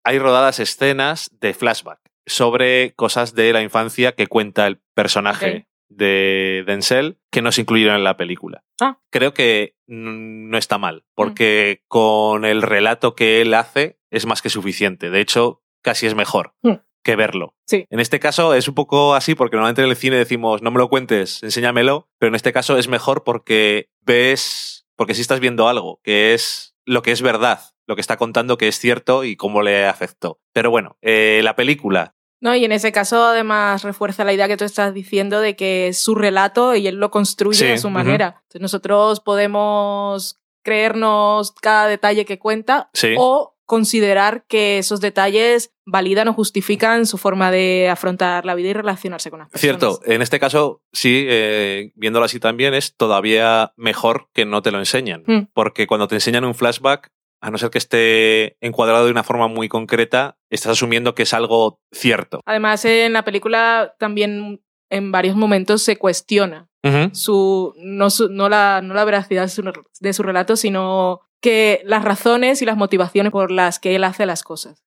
hay rodadas escenas de flashback sobre cosas de la infancia que cuenta el personaje. De Denzel que no se incluyeron en la película. Ah. Creo que mm, no está mal, porque con el relato que él hace es más que suficiente. De hecho, casi es mejor Mm. que verlo. Sí. En este caso es un poco así porque normalmente en el cine decimos no me lo cuentes, enséñamelo, pero en este caso es mejor porque ves, porque si estás viendo algo que es lo que es verdad, lo que está contando que es cierto y cómo le afectó. Pero bueno, eh, la película, No, y en ese caso además refuerza la idea que tú estás diciendo de que es su relato y él lo construye Sí, a su manera. Entonces nosotros podemos creernos cada detalle que cuenta Sí. o considerar que esos detalles validan o justifican su forma de afrontar la vida y relacionarse con las personas. Cierto, en este caso, sí, eh, viéndolo así también, es todavía mejor que no te lo enseñan. Mm. Porque cuando te enseñan un flashback, a no ser que esté encuadrado de una forma muy concreta, estás asumiendo que es algo cierto. Además, en la película también en varios momentos se cuestiona su, no, su- no, la, no la veracidad de su, de su relato, sino que las razones y las motivaciones por las que él hace las cosas.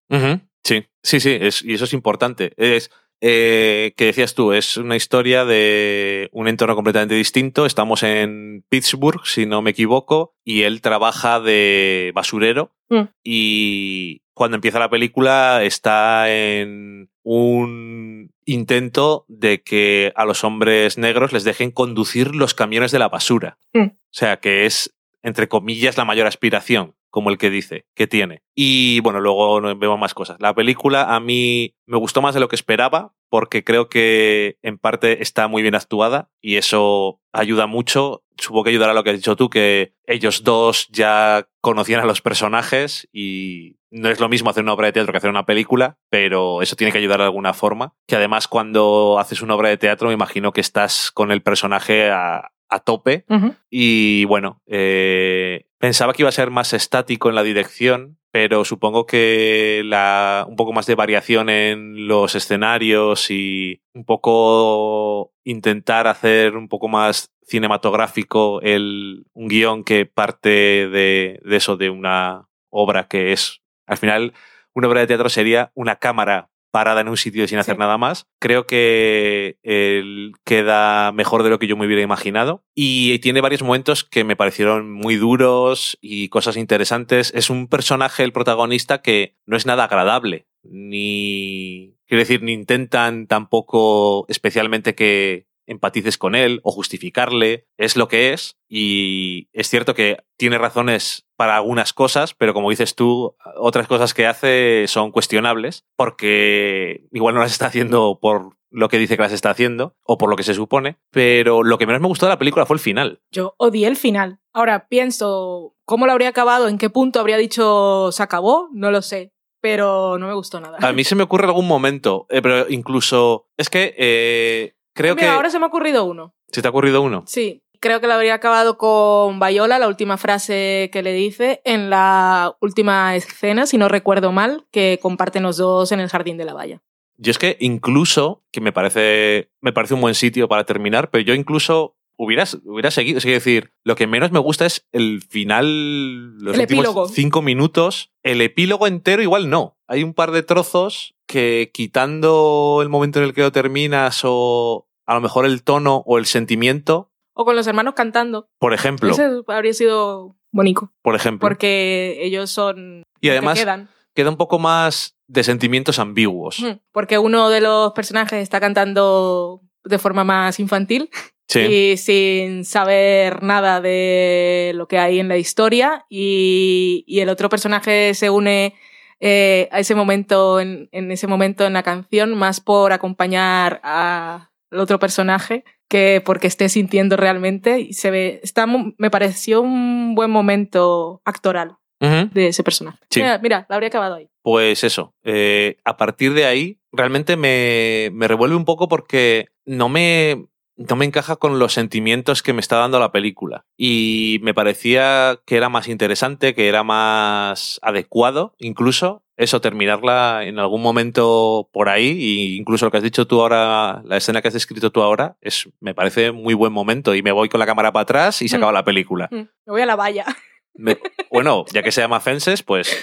Sí, sí, sí, es- y eso es importante. Es eh, que decías tú, es una historia de un entorno completamente distinto. Estamos en Pittsburgh, si no me equivoco, y él trabaja de basurero. Mm. Y cuando empieza la película está en un intento de que a los hombres negros les dejen conducir los camiones de la basura. Mm. O sea, que es, entre comillas, la mayor aspiración, como el que dice, que tiene. Y bueno, luego vemos más cosas. La película a mí me gustó más de lo que esperaba, porque creo que en parte está muy bien actuada y eso ayuda mucho. Supongo que ayudará a lo que has dicho tú, que ellos dos ya conocían a los personajes y no es lo mismo hacer una obra de teatro que hacer una película, pero eso tiene que ayudar de alguna forma. Que además cuando haces una obra de teatro me imagino que estás con el personaje a, a tope y bueno, eh, pensaba que iba a ser más estático en la dirección, pero supongo que la, un poco más de variación en los escenarios y un poco intentar hacer un poco más cinematográfico el, un guion que parte de, de eso, de una obra que es, al final, una obra de teatro sería una cámara parada en un sitio sin hacer Sí. nada más. Creo que él queda mejor de lo que yo me hubiera imaginado y tiene varios momentos que me parecieron muy duros y cosas interesantes. Es un personaje, el protagonista, que no es nada agradable, ni... Quiero decir, ni intentan tampoco especialmente que empatices con él o justificarle, es lo que es y es cierto que tiene razones para algunas cosas, pero como dices tú, otras cosas que hace son cuestionables porque igual no las está haciendo por lo que dice que las está haciendo o por lo que se supone, pero lo que menos me gustó de la película fue el final. Yo odié el final. Ahora pienso, ¿cómo lo habría acabado? ¿En qué punto habría dicho se acabó? No lo sé. Pero no me gustó nada. A mí se me ocurre algún momento, eh, pero incluso es que eh, creo Mira, que... ahora se me ha ocurrido uno. ¿Se te ha ocurrido uno? Sí, creo que lo habría acabado con Viola, la última frase que le dice en la última escena, si no recuerdo mal, que comparten los dos en el jardín de la valla. Yo es que incluso, que me parece, me parece un buen sitio para terminar, pero yo incluso hubiera, hubiera seguido. Es decir, lo que menos me gusta es el final, los El últimos epílogo. cinco minutos. El epílogo entero igual no. Hay un par de trozos que quitando el momento en el que lo terminas o a lo mejor el tono o el sentimiento, O con los hermanos cantando. por ejemplo, Ese habría sido bonito, por ejemplo. porque ellos son... y además quedan. queda un poco más de sentimientos ambiguos. Porque uno de los personajes está cantando de forma más infantil Sí. y sin saber nada de lo que hay en la historia y, y el otro personaje se une eh, a ese momento en, en ese momento en la canción más por acompañar a- al otro personaje que porque esté sintiendo realmente y se ve está me pareció un buen momento actoral de ese personaje Sí. mira, mira la habría acabado ahí Pues eso, eh, a partir de ahí realmente me, me revuelve un poco porque no me, no me encaja con los sentimientos que me está dando la película. Y me parecía que era más interesante, que era más adecuado, incluso eso, terminarla en algún momento por ahí. Y incluso lo que has dicho tú ahora, la escena que has descrito tú ahora, es, me parece muy buen momento. Y me voy con la cámara para atrás y se Mm. acaba la película. Mm, me voy a la valla Me- bueno, ya que se llama Fences, pues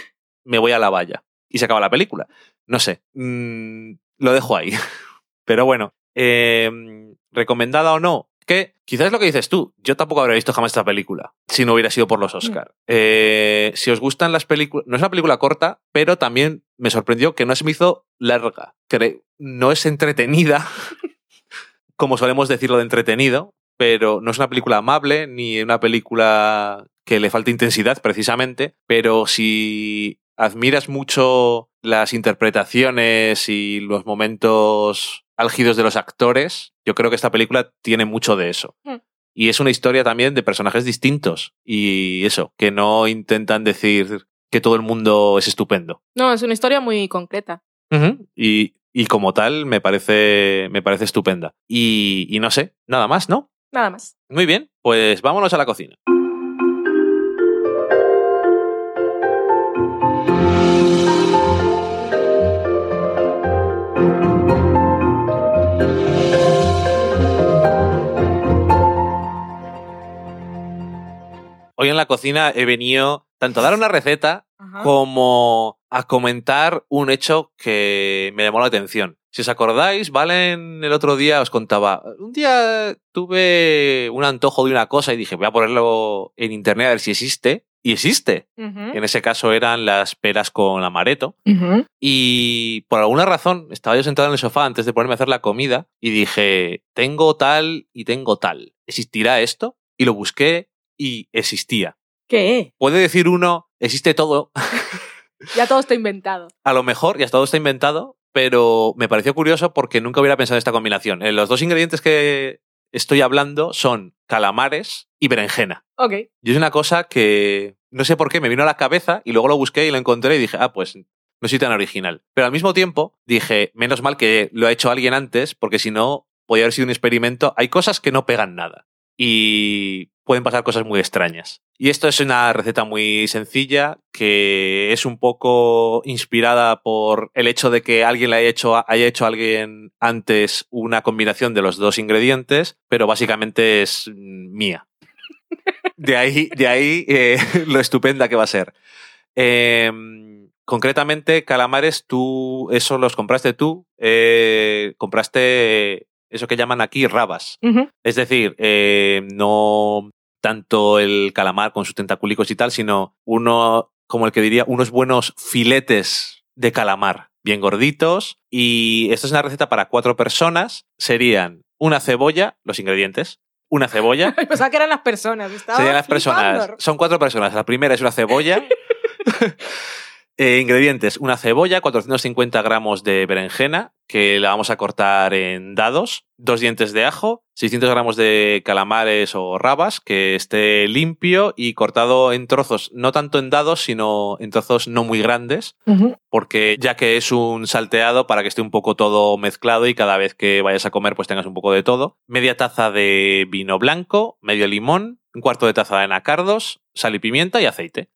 me voy a la valla. Y se acaba la película. No sé. mm, lo dejo ahí. Pero bueno, eh, recomendada o no, que quizás es lo que dices tú. Yo tampoco habría visto jamás esta película si no hubiera sido por los Oscar. Eh, si os gustan las películas, no es una película corta, pero también me sorprendió que no se me hizo larga. Que no es entretenida, como solemos decirlo de entretenido, pero no es una película amable ni una película que le falte intensidad precisamente, pero si admiras mucho las interpretaciones y los momentos álgidos de los actores, yo creo que esta película tiene mucho de eso. Mm. Y es una historia también de personajes distintos y eso, que no intentan decir que todo el mundo es estupendo. no es una historia muy concreta y, y como tal me parece, me parece estupenda. Y, y no sé, nada más, ¿no? nada más Muy bien, pues vámonos a la cocina. Hoy en la cocina he venido tanto a dar una receta Ajá. como a comentar un hecho que me llamó la atención. Si os acordáis, Valen el otro día os contaba, un día tuve un antojo de una cosa y dije, voy a ponerlo en internet a ver si existe. Y existe. En ese caso eran las peras con amareto. Y por alguna razón estaba yo sentado en el sofá antes de ponerme a hacer la comida y dije, tengo tal y tengo tal. ¿Existirá esto? Y lo busqué y existía. ¿Qué? Puede decir uno, existe todo, Ya todo está inventado. a lo mejor ya todo está inventado, pero me pareció curioso porque nunca hubiera pensado en esta combinación. Eh, Los dos ingredientes que estoy hablando son calamares y berenjena. Ok. Y es una cosa que no sé por qué me vino a la cabeza y luego lo busqué y lo encontré y dije, ah, pues no soy tan original. Pero al mismo tiempo dije, menos mal que lo ha hecho alguien antes, porque si no, podría haber sido un experimento. Hay cosas que no pegan nada y pueden pasar cosas muy extrañas. Y esto es una receta muy sencilla que es un poco inspirada por el hecho de que alguien le haya hecho, haya hecho a alguien antes una combinación de los dos ingredientes, pero básicamente es mía. De ahí, de ahí eh, lo estupenda que va a ser. Eh, concretamente, calamares, tú, eso los compraste tú, eh, compraste eso que llaman aquí rabas. Ujú. Es decir, eh, no tanto el calamar con sus tentacúlicos y tal, sino uno, como el que diría, unos buenos filetes de calamar, bien gorditos. Y esto es una receta para cuatro personas. Serían una cebolla, los ingredientes, una cebolla. Pensaba que eran las personas. Estaba Serían las personas. flipando. Son cuatro personas. La primera es una cebolla. Eh, ingredientes: una cebolla, 450 gramos de berenjena, que la vamos a cortar en dados, dos dientes de ajo, 600 gramos de calamares o rabas, que esté limpio y cortado en trozos, no tanto en dados, sino en trozos no muy grandes, porque ya que es un salteado para que esté un poco todo mezclado y cada vez que vayas a comer pues tengas un poco de todo. Media taza de vino blanco, medio limón, un cuarto de taza de anacardos, sal y pimienta y aceite.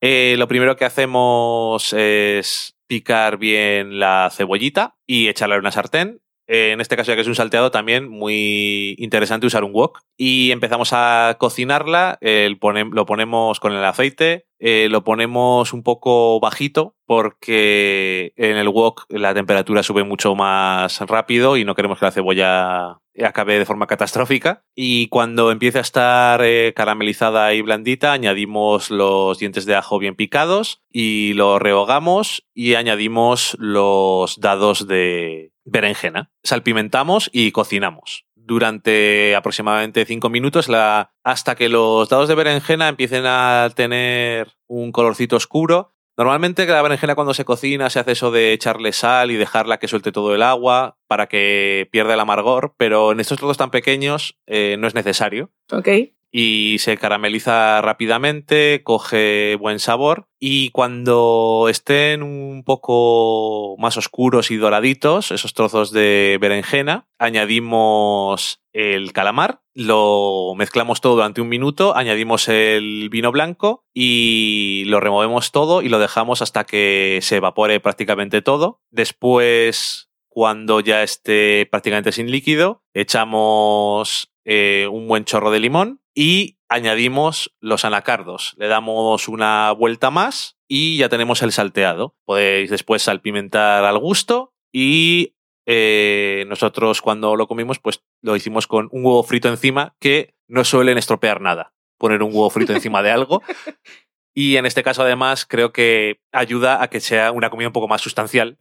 Eh, lo primero que hacemos es picar bien la cebollita y echarla en una sartén. Eh, en este caso, ya que es un salteado, también muy interesante usar un wok. Y empezamos a cocinarla. pone- lo ponemos con el aceite. eh, lo ponemos un poco bajito porque en el wok la temperatura sube mucho más rápido y no queremos que la cebolla acabe de forma catastrófica. Y cuando empiece a estar eh, caramelizada y blandita, añadimos los dientes de ajo bien picados y lo rehogamos y añadimos los dados de berenjena. Salpimentamos y cocinamos durante aproximadamente 5 minutos la, hasta que los dados de berenjena empiecen a tener un colorcito oscuro. Normalmente la berenjena cuando se cocina se hace eso de echarle sal y dejarla que suelte todo el agua para que pierda el amargor, pero en estos trozos tan pequeños eh, no es necesario Ok. Y se carameliza rápidamente, coge buen sabor y cuando estén un poco más oscuros y doraditos, esos trozos de berenjena, añadimos el calamar, lo mezclamos todo durante un minuto, añadimos el vino blanco y lo removemos todo y lo dejamos hasta que se evapore prácticamente todo. Después cuando ya esté prácticamente sin líquido, echamos eh, un buen chorro de limón y añadimos los anacardos. Le damos una vuelta más y ya tenemos el salteado. Podéis después salpimentar al gusto y eh, nosotros cuando lo comimos pues lo hicimos con un huevo frito encima que no suelen estropear nada. Poner un huevo frito encima de algo. Y en este caso, además, creo que ayuda a que sea una comida un poco más sustancial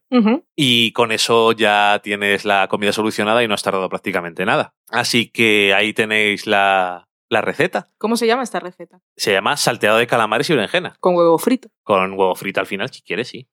y con eso ya tienes la comida solucionada y no has tardado prácticamente nada. Así que ahí tenéis la, la receta. ¿Cómo se llama esta receta? Se llama salteado de calamares y berenjena. Con huevo frito. Con huevo frito al final, si quieres, sí.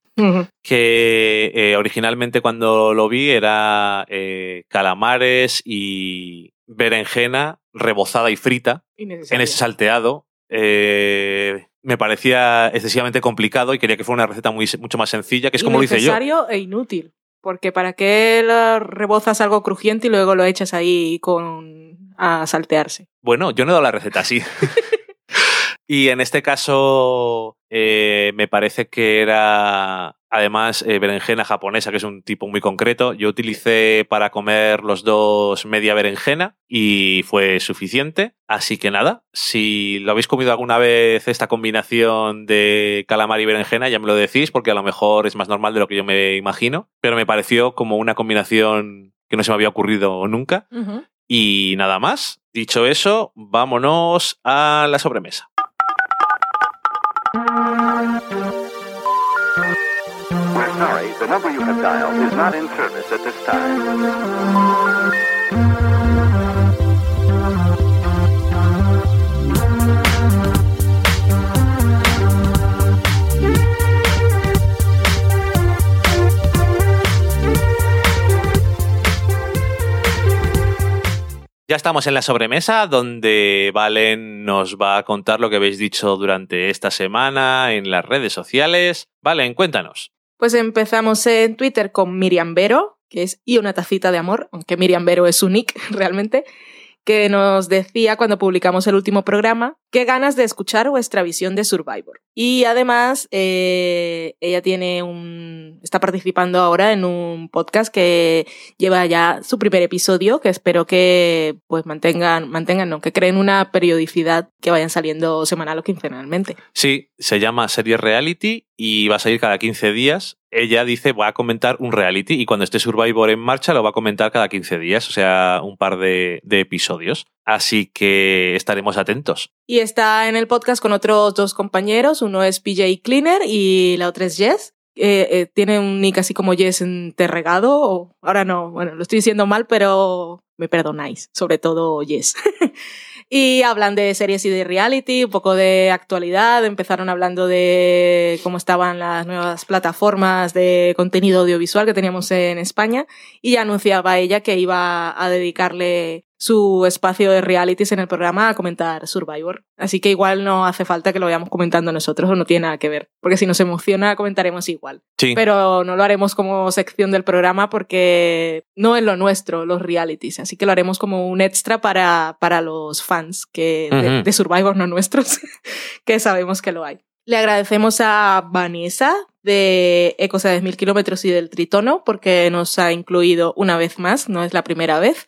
Que eh, originalmente cuando lo vi era eh, calamares y berenjena rebozada y frita en ese salteado. Eh, me parecía excesivamente complicado y quería que fuera una receta muy, mucho más sencilla, que es como lo hice yo. Innecesario e inútil. Porque ¿para qué rebozas algo crujiente y luego lo echas ahí con a saltearse? Bueno, yo no he dado la receta así. y en este caso eh, me parece que era además eh, berenjena japonesa, que es un tipo muy concreto. Yo utilicé para comer los dos media berenjena y fue suficiente. Así que nada, si lo habéis comido alguna vez esta combinación de calamar y berenjena, ya me lo decís, porque a lo mejor es más normal de lo que yo me imagino. Pero me pareció como una combinación que no se me había ocurrido nunca. Y nada más. Dicho eso, vámonos a la sobremesa. Ya estamos en la sobremesa donde Valen nos va a contar lo que habéis dicho durante esta semana en las redes sociales. Valen, cuéntanos. Pues empezamos en Twitter con Miriam Vero, que es y una tacita de amor, aunque Miriam Vero es su nick realmente, que nos decía cuando publicamos el último programa qué ganas de escuchar vuestra visión de Survivor. Y además, eh, ella tiene un. está participando ahora en un podcast que lleva ya su primer episodio, que espero que pues mantengan, mantengan, no, que creen una periodicidad que vayan saliendo semanal o quincenalmente. Sí, se llama Serie Reality y va a salir cada 15 días. Ella dice, va a comentar un reality y cuando esté Survivor en marcha lo va a comentar cada 15 días, o sea, un par de, episodios. Así que estaremos atentos. Y está en el podcast con otros dos compañeros, uno es PJ Cleaner y la otra es Jess. Eh, eh, tiene un nick así como Jess enterregado, ahora no, bueno, lo estoy diciendo mal, pero me perdonáis, sobre todo Jess. y hablan de series y de reality, un poco de actualidad, empezaron hablando de cómo estaban las nuevas plataformas de contenido audiovisual que teníamos en España y anunciaba ella que iba a dedicarle su espacio de realities en el programa a comentar Survivor. Así que igual no hace falta que lo vayamos comentando nosotros o no tiene nada que ver, porque si nos emociona comentaremos igual. Sí. Pero no lo haremos como sección del programa porque no es lo nuestro, los realities. Así que lo haremos como un extra para, para los fans que, de, Survivor, no nuestros, que sabemos que lo hay. Le agradecemos a Vanessa de Ecos a 10.000 kilómetros y del Tritono porque nos ha incluido una vez más, no es la primera vez,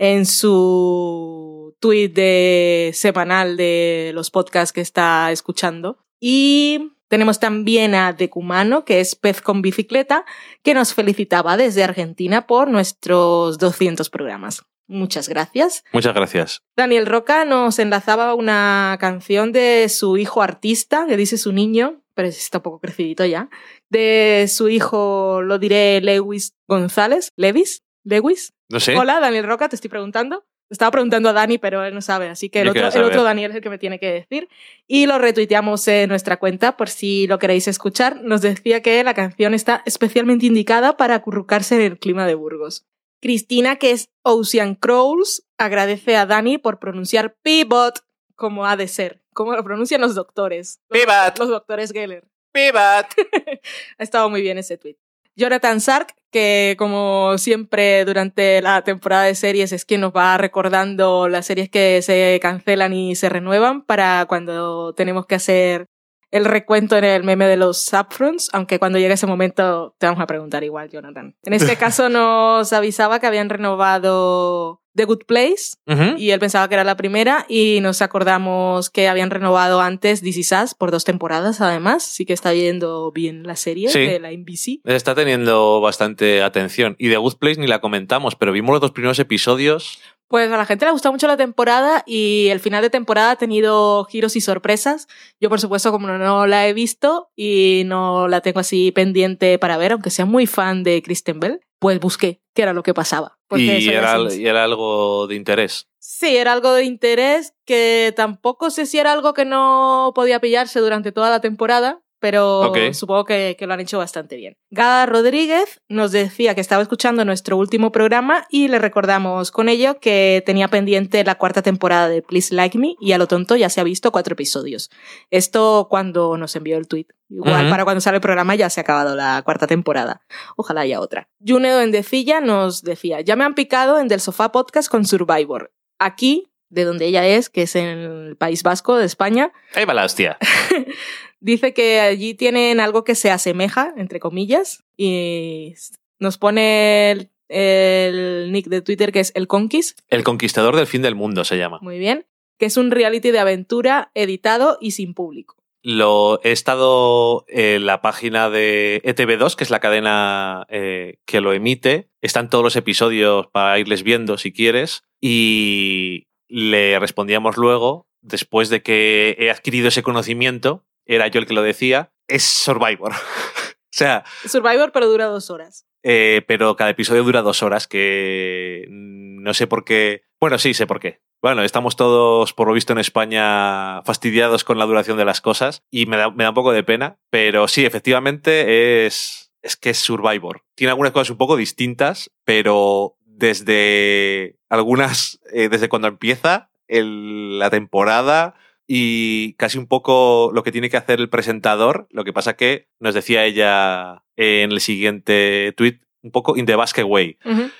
en su tweet de semanal de los podcasts que está escuchando. Y tenemos también a Decumano, que es pez con bicicleta, que nos felicitaba desde Argentina por nuestros 200 programas. Muchas gracias. Muchas gracias. Daniel Roca nos enlazaba una canción de su hijo artista, que dice su niño, pero está un poco crecidito ya, de su hijo, lo diré, Lewis González, Levis, Lewis. No sé. Hola, Daniel Roca, te estoy preguntando. Estaba preguntando a Dani, pero él no sabe, así que el, otro, el otro Daniel es el que me tiene que decir. Y lo retuiteamos en nuestra cuenta por si lo queréis escuchar. Nos decía que la canción está especialmente indicada para acurrucarse en el clima de Burgos. Cristina, que es Ocean Crawls, agradece a Dani por pronunciar pivot como ha de ser, como lo pronuncian los doctores. Pivot. Los doctores Geller. ¡Pivot! Ha estado muy bien ese tweet. Jonathan Sark, que como siempre durante la temporada de series es quien nos va recordando las series que se cancelan y se renuevan para cuando tenemos que hacer el recuento en el meme de los Subfronts, aunque cuando llegue ese momento te vamos a preguntar igual, Jonathan. En este caso nos avisaba que habían renovado The Good Place, y él pensaba que era la primera y nos acordamos que habían renovado antes This Is Us por dos temporadas además, sí que está yendo bien la serie Sí. de la NBC. Está teniendo bastante atención. Y The Good Place ni la comentamos, pero vimos los dos primeros episodios. Pues a la gente le ha gustado mucho la temporada y el final de temporada ha tenido giros y sorpresas. Yo por supuesto como no la he visto y no la tengo así pendiente para ver, aunque sea muy fan de Kristen Bell, pues busqué qué era lo que pasaba. Y era, y era algo de interés. Sí, era algo de interés que tampoco sé si era algo que no podía pillarse durante toda la temporada, pero supongo que, que lo han hecho bastante bien. Gada Rodríguez nos decía que estaba escuchando nuestro último programa y le recordamos con ello que tenía pendiente la cuarta temporada de Please Like Me y a lo tonto ya se ha visto cuatro episodios. Esto cuando nos envió el tweet. Igual para cuando sale el programa ya se ha acabado la cuarta temporada. Ojalá haya otra. Junedo Endecilla nos decía, ya me han picado en Del Sofá Podcast con Survivor. Aquí, de donde ella es, que es en el País Vasco de España, Ahí va la hostia. dice que allí tienen algo que se asemeja, entre comillas, y nos pone el, el nick de Twitter que es el Conquist, El conquistador del fin del mundo se llama. muy bien, que es un reality de aventura editado y sin público. Lo he estado en la página de ETV2, que es la cadena eh, que lo emite. Están todos los episodios para irles viendo si quieres. Y le respondíamos luego, después de que he adquirido ese conocimiento, era yo el que lo decía, es Survivor. o sea, Survivor, pero dura dos horas. eh, pero cada episodio dura dos horas, que no sé por qué. Bueno, sí, sé por qué. Bueno, estamos todos, por lo visto, en España fastidiados con la duración de las cosas y me da, me da un poco de pena, pero sí, efectivamente es, es que es Survivor. Tiene algunas cosas un poco distintas, pero desde algunas, eh, desde cuando empieza el- la temporada y casi un poco lo que tiene que hacer el presentador, lo que pasa que nos decía ella en el siguiente tweet, un poco in the basket way. Ujú.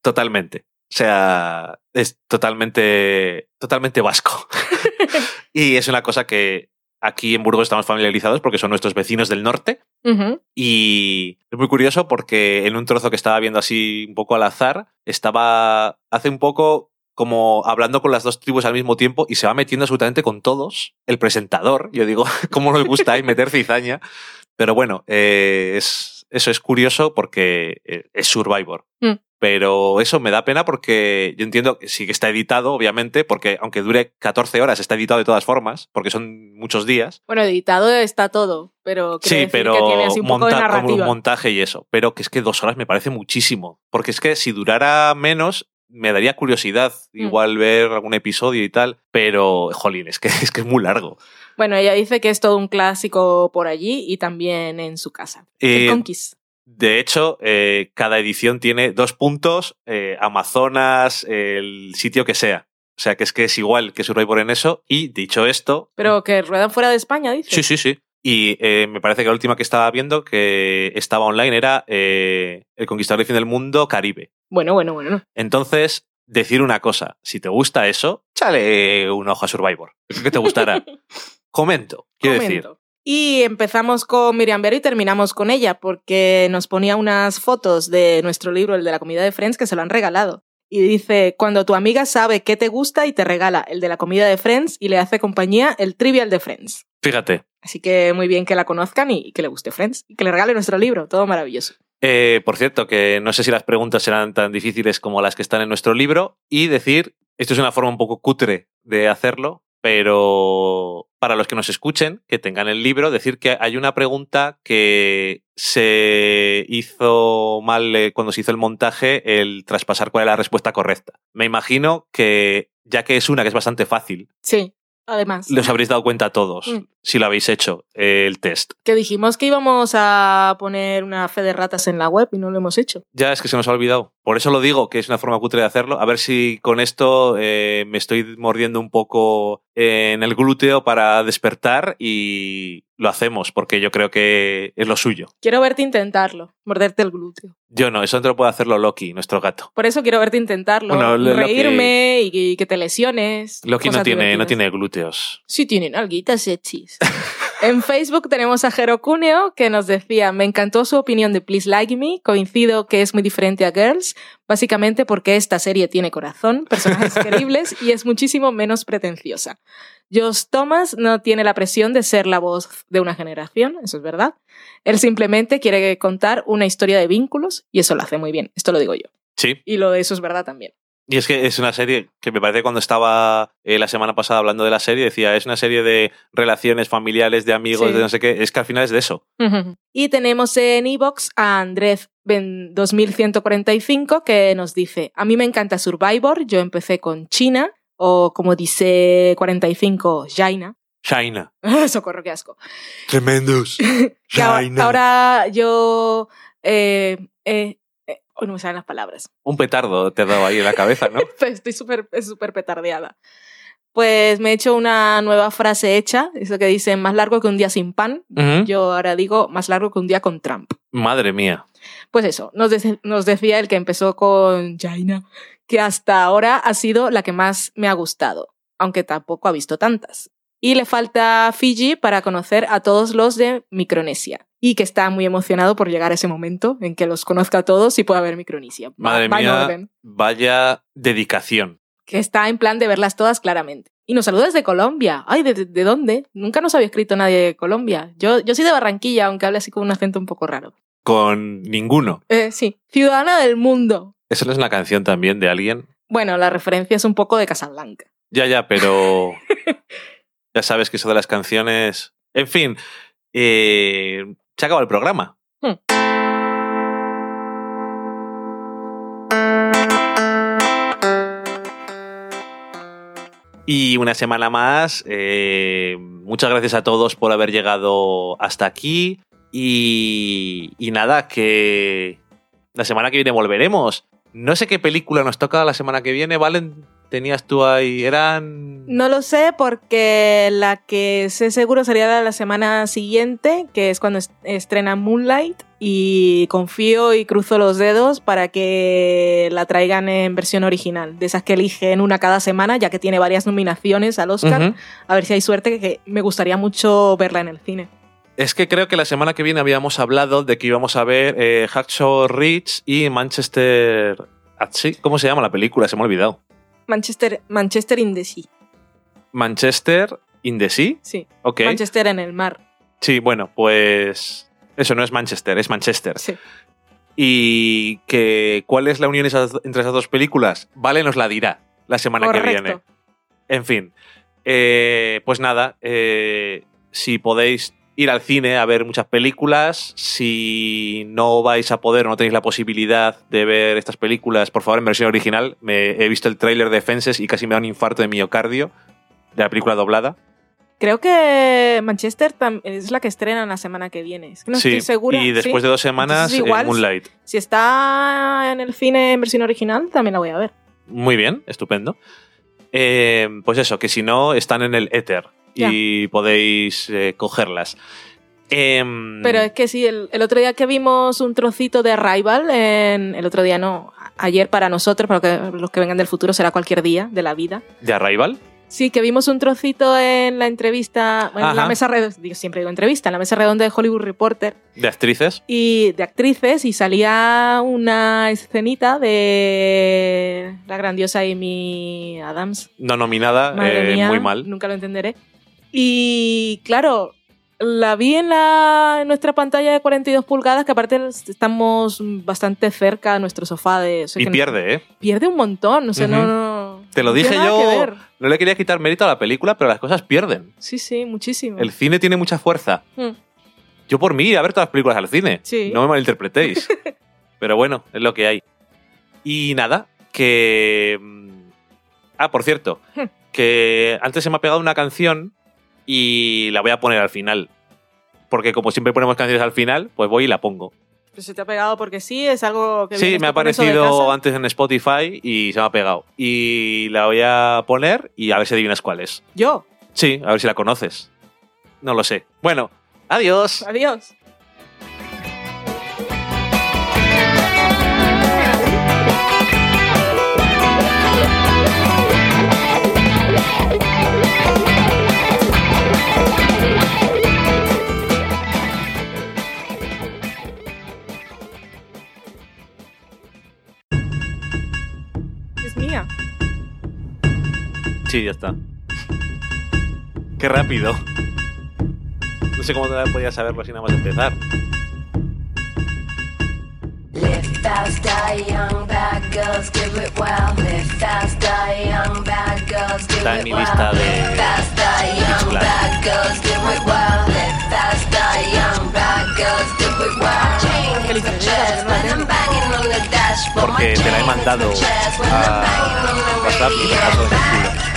Totalmente. O sea, es totalmente, totalmente vasco. y es una cosa que aquí en Burgos estamos familiarizados porque son nuestros vecinos del norte. Y es muy curioso porque en un trozo que estaba viendo así un poco al azar, estaba hace un poco como hablando con las dos tribus al mismo tiempo y se va metiendo absolutamente con todos. El presentador, yo digo, ¿cómo nos gusta ahí meter cizaña? Pero bueno, eh, es, eso es curioso porque eh, es Survivor. Mm. Pero eso me da pena porque yo entiendo que sí que está editado, obviamente, porque aunque dure 14 horas, está editado de todas formas, porque son muchos días. Bueno, editado está todo, pero Sí, decir pero que tiene así un poco de monta- como un montaje y eso. Pero que es que dos horas me parece muchísimo. Porque es que si durara menos, me daría curiosidad Mm. igual ver algún episodio y tal. Pero, jolín, es que es, que es muy largo. Bueno, ella dice que es todo un clásico por allí y también en su casa. Eh, el Conquist. De hecho, eh, cada edición tiene dos puntos, eh, Amazonas, el sitio que sea. O sea, que es que es igual que Survivor en eso. Y dicho esto, Pero que ruedan fuera de España, dice. Sí, sí, sí. Y eh, me parece que la última que estaba viendo que estaba online era eh, El Conquistador del Fin del Mundo Caribe. Bueno, bueno, bueno. Entonces, decir una cosa, si te gusta eso, échale un ojo a Survivor. Creo que te gustará. Comento, quiero decir. Comento. Y empezamos con Miriam Vero y terminamos con ella, porque nos ponía unas fotos de nuestro libro, el de la comida de Friends, que se lo han regalado. Y dice, cuando tu amiga sabe qué te gusta y te regala el de la comida de Friends y le hace compañía el trivial de Friends. Fíjate. Así que muy bien que la conozcan y que le guste Friends. Y que le regale nuestro libro, todo maravilloso. Eh, por cierto, que no sé si las preguntas serán tan difíciles como las que están en nuestro libro. Y decir, esto es una forma un poco cutre de hacerlo, pero para los que nos escuchen, que tengan el libro, decir que hay una pregunta que se hizo mal eh, cuando se hizo el montaje, el traspasar cuál es la respuesta correcta. Me imagino que, ya que es una que es bastante fácil, Sí, además. los habréis dado cuenta todos, Mm. si lo habéis hecho, el test. Que dijimos que íbamos a poner una fe de ratas en la web y no lo hemos hecho. Ya es que se nos ha olvidado. Por eso lo digo, que es una forma cutre de hacerlo. A ver si con esto eh, me estoy mordiendo un poco en el glúteo para despertar y lo hacemos, porque yo creo que es lo suyo. Quiero verte intentarlo, morderte el glúteo. Yo no, eso no lo puede hacerlo Loki, nuestro gato. Por eso quiero verte intentarlo. Bueno, reírme y, que- y que te lesiones. Loki no tiene, no tiene glúteos. Sí tienen alguitas sexys. en Facebook tenemos a Jero Cuneo que nos decía, me encantó su opinión de Please Like Me, coincido que es muy diferente a Girls, básicamente porque esta serie tiene corazón, personajes queribles y es muchísimo menos pretenciosa. Josh Thomas no tiene la presión de ser la voz de una generación, eso es verdad. Él simplemente quiere contar una historia de vínculos y eso lo hace muy bien, esto lo digo yo. Sí. Y lo de eso es verdad también. Y es que es una serie que me parece que cuando estaba eh, la semana pasada hablando de la serie, decía, es una serie de relaciones familiares, de amigos, Sí. de no sé qué. Es que al final es de eso. Y tenemos en iBox a Andrés Ben- 2145 que nos dice, a mí me encanta Survivor, yo empecé con China, o como dice 45, Jaina. Shaina. Socorro, qué asco. Tremendos. Ahora yo... Eh, eh, no me salen las palabras. Un petardo te ha dado ahí en la cabeza, ¿no? Estoy súper súper petardeada. Pues me he hecho una nueva frase hecha, eso que dice, más largo que un día sin pan. Yo ahora digo, más largo que un día con Trump. Madre mía. Pues eso, nos, nos decía el que empezó con Jaina, que hasta ahora ha sido la que más me ha gustado, aunque tampoco ha visto tantas. Y le falta Fiji para conocer a todos los de Micronesia. Y que está muy emocionado por llegar a ese momento en que los conozca a todos y pueda ver Micronesia. Madre va mía. Vaya dedicación. Que está en plan de verlas todas claramente. Y nos saluda desde Colombia. Ay, ¿de, de- de dónde? Nunca nos había escrito nadie de Colombia. Yo, yo soy de Barranquilla, aunque hable así con un acento un poco raro. Con ninguno. Eh, sí, ciudadana del mundo. Eso no es una canción también de alguien. Bueno, la referencia es un poco de Casablanca. Ya, ya, pero. ya sabes que eso de las canciones. En fin. eh, se ha acabado el programa. Hmm. Y una semana más. eh, muchas gracias a todos por haber llegado hasta aquí. Y, y nada, que la semana que viene volveremos. No sé qué película nos toca la semana que viene, Valen. Tenías tú ahí, eran... No lo sé porque la que sé seguro sería la, la semana siguiente, que es cuando est- estrena Moonlight, y confío y cruzo los dedos para que la traigan en versión original, de esas que eligen una cada semana, ya que tiene varias nominaciones al Oscar. A ver si hay suerte, que me gustaría mucho verla en el cine. Es que creo que la semana que viene habíamos hablado de que íbamos a ver eh, Hacksaw Ridge y Manchester... Sea. ¿Cómo se llama la película? Se me ha olvidado. Manchester, Manchester in the Sea, Manchester in the Sea. sí. Manchester en el mar, Sí, bueno, pues... Eso no es Manchester, es Manchester. sí. Y que cuál es la unión entre esas dos películas, Vale nos la dirá la semana que viene. En fin, eh, pues nada, eh, si podéis ir al cine a ver muchas películas, si no vais a poder o no tenéis la posibilidad de ver estas películas, por favor en versión original, me he visto el tráiler de Fences y casi me da un infarto de miocardio de la película doblada. Creo que Manchester es la que estrenan la semana que viene. No sí, estoy segura. y después sí. de dos semanas, eh, igual, Moonlight. Si está en el cine en versión original, también la voy a ver. Muy bien, estupendo. Eh, pues eso, que si no, están en el éter y podéis eh, cogerlas. Em, Pero es que sí, el, el otro día que vimos un trocito de Arrival, en, el otro día no, ayer para nosotros, para que- los que vengan del futuro será cualquier día de la vida. ¿De Arrival? Sí, que vimos un trocito en la entrevista, en la mesa redonda, siempre digo entrevista, en la mesa redonda de Hollywood Reporter ¿De actrices? y de actrices y salía una escenita de la grandiosa Amy Adams. No nominada, eh, mía, muy mal. Nunca lo entenderé. Y claro, la vi en, la, en nuestra pantalla de 42 pulgadas, que aparte estamos bastante cerca a nuestro sofá de... o sea Y que no- pierde, ¿eh? Pierde un montón, o sea, no, Te lo dije yo. No le quería quitar mérito a la película, pero las cosas pierden. Sí, sí, muchísimo. El cine tiene mucha fuerza. Mm. Yo por mí, a ver todas las películas al cine. Sí. No me malinterpretéis. Pero bueno, es lo que hay. Y nada, que... mm, Ah, por cierto, Hmm. que antes se me ha pegado una canción y la voy a poner al final. Porque como siempre ponemos canciones al final, pues voy y la pongo. Pues se te ha pegado porque sí, es algo que Sí, me ha aparecido antes en Spotify y se me ha pegado. Y la voy a poner y a ver si adivinas cuál es. Yo. Sí, a ver si la conoces. No lo sé. Bueno, adiós. Adiós. Sí, ya está. Qué rápido. No sé cómo todavía podía saberlo así nada más empezar. Live fast, die young, bad girls do it well. Live fast, die young, bad girls Está en it mi well. lista de Live fast, die young, bad girls do it well. Live fast, die young, bad girls do it well. Chain hits my chest when I'm banging on the dashboard. My Porque te la he mandado a WhatsApp y paso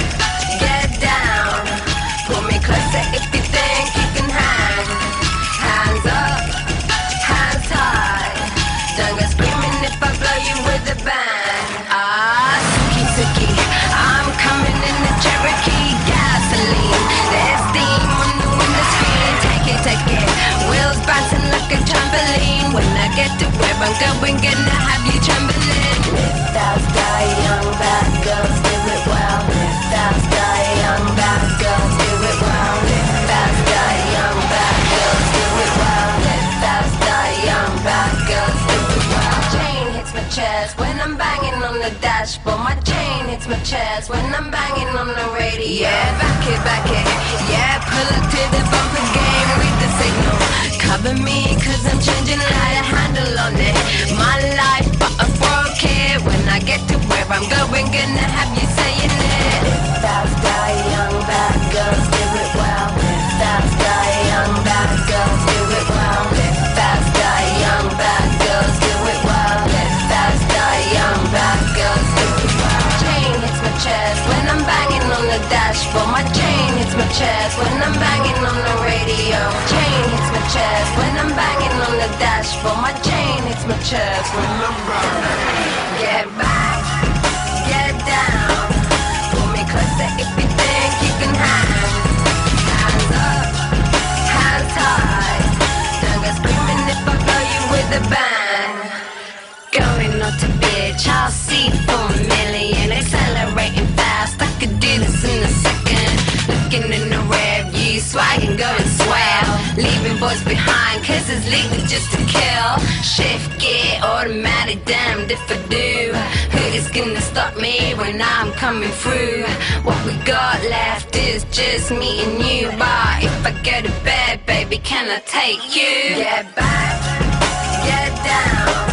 can hang. Hands up, hands high. Don't go screaming if I blow you with a bang. Ah, Suki Suki, I'm coming in the Cherokee gasoline. There's steam on the. Take it, take it. Wheels bouncing like a trampoline. When I get to where I'm going, the. My chain hits my chest when I'm banging on the radio. Yeah, back it, back it. Yeah, pull up to the bumper game, read the signal. Cover me, cause I'm changing light, a handle on it. My life, but I broke it. When I get to where I'm going, gonna have you saying it. Fast, die young, chest when I'm banging on the dashboard. My chain hits my chest when I'm banging on the radio. Chain hits my chest when I'm banging on the dashboard. My chain hits my chest when I'm banging. Get back, get down. Pull me closer if you think you can hang. Hands up, hands high. Don't go screaming if I blow you with a bang. Going not to bitch, I'll see for a million. I in a second. Looking in the rear view, swagging, going swell. Leaving boys behind, cause it's legal just to kill. Shift gear, automatic, damned if I do. Who is gonna stop me when I'm coming through? What we got left is just me and you. But if I go to bed, baby, can I take you? Get back, get down.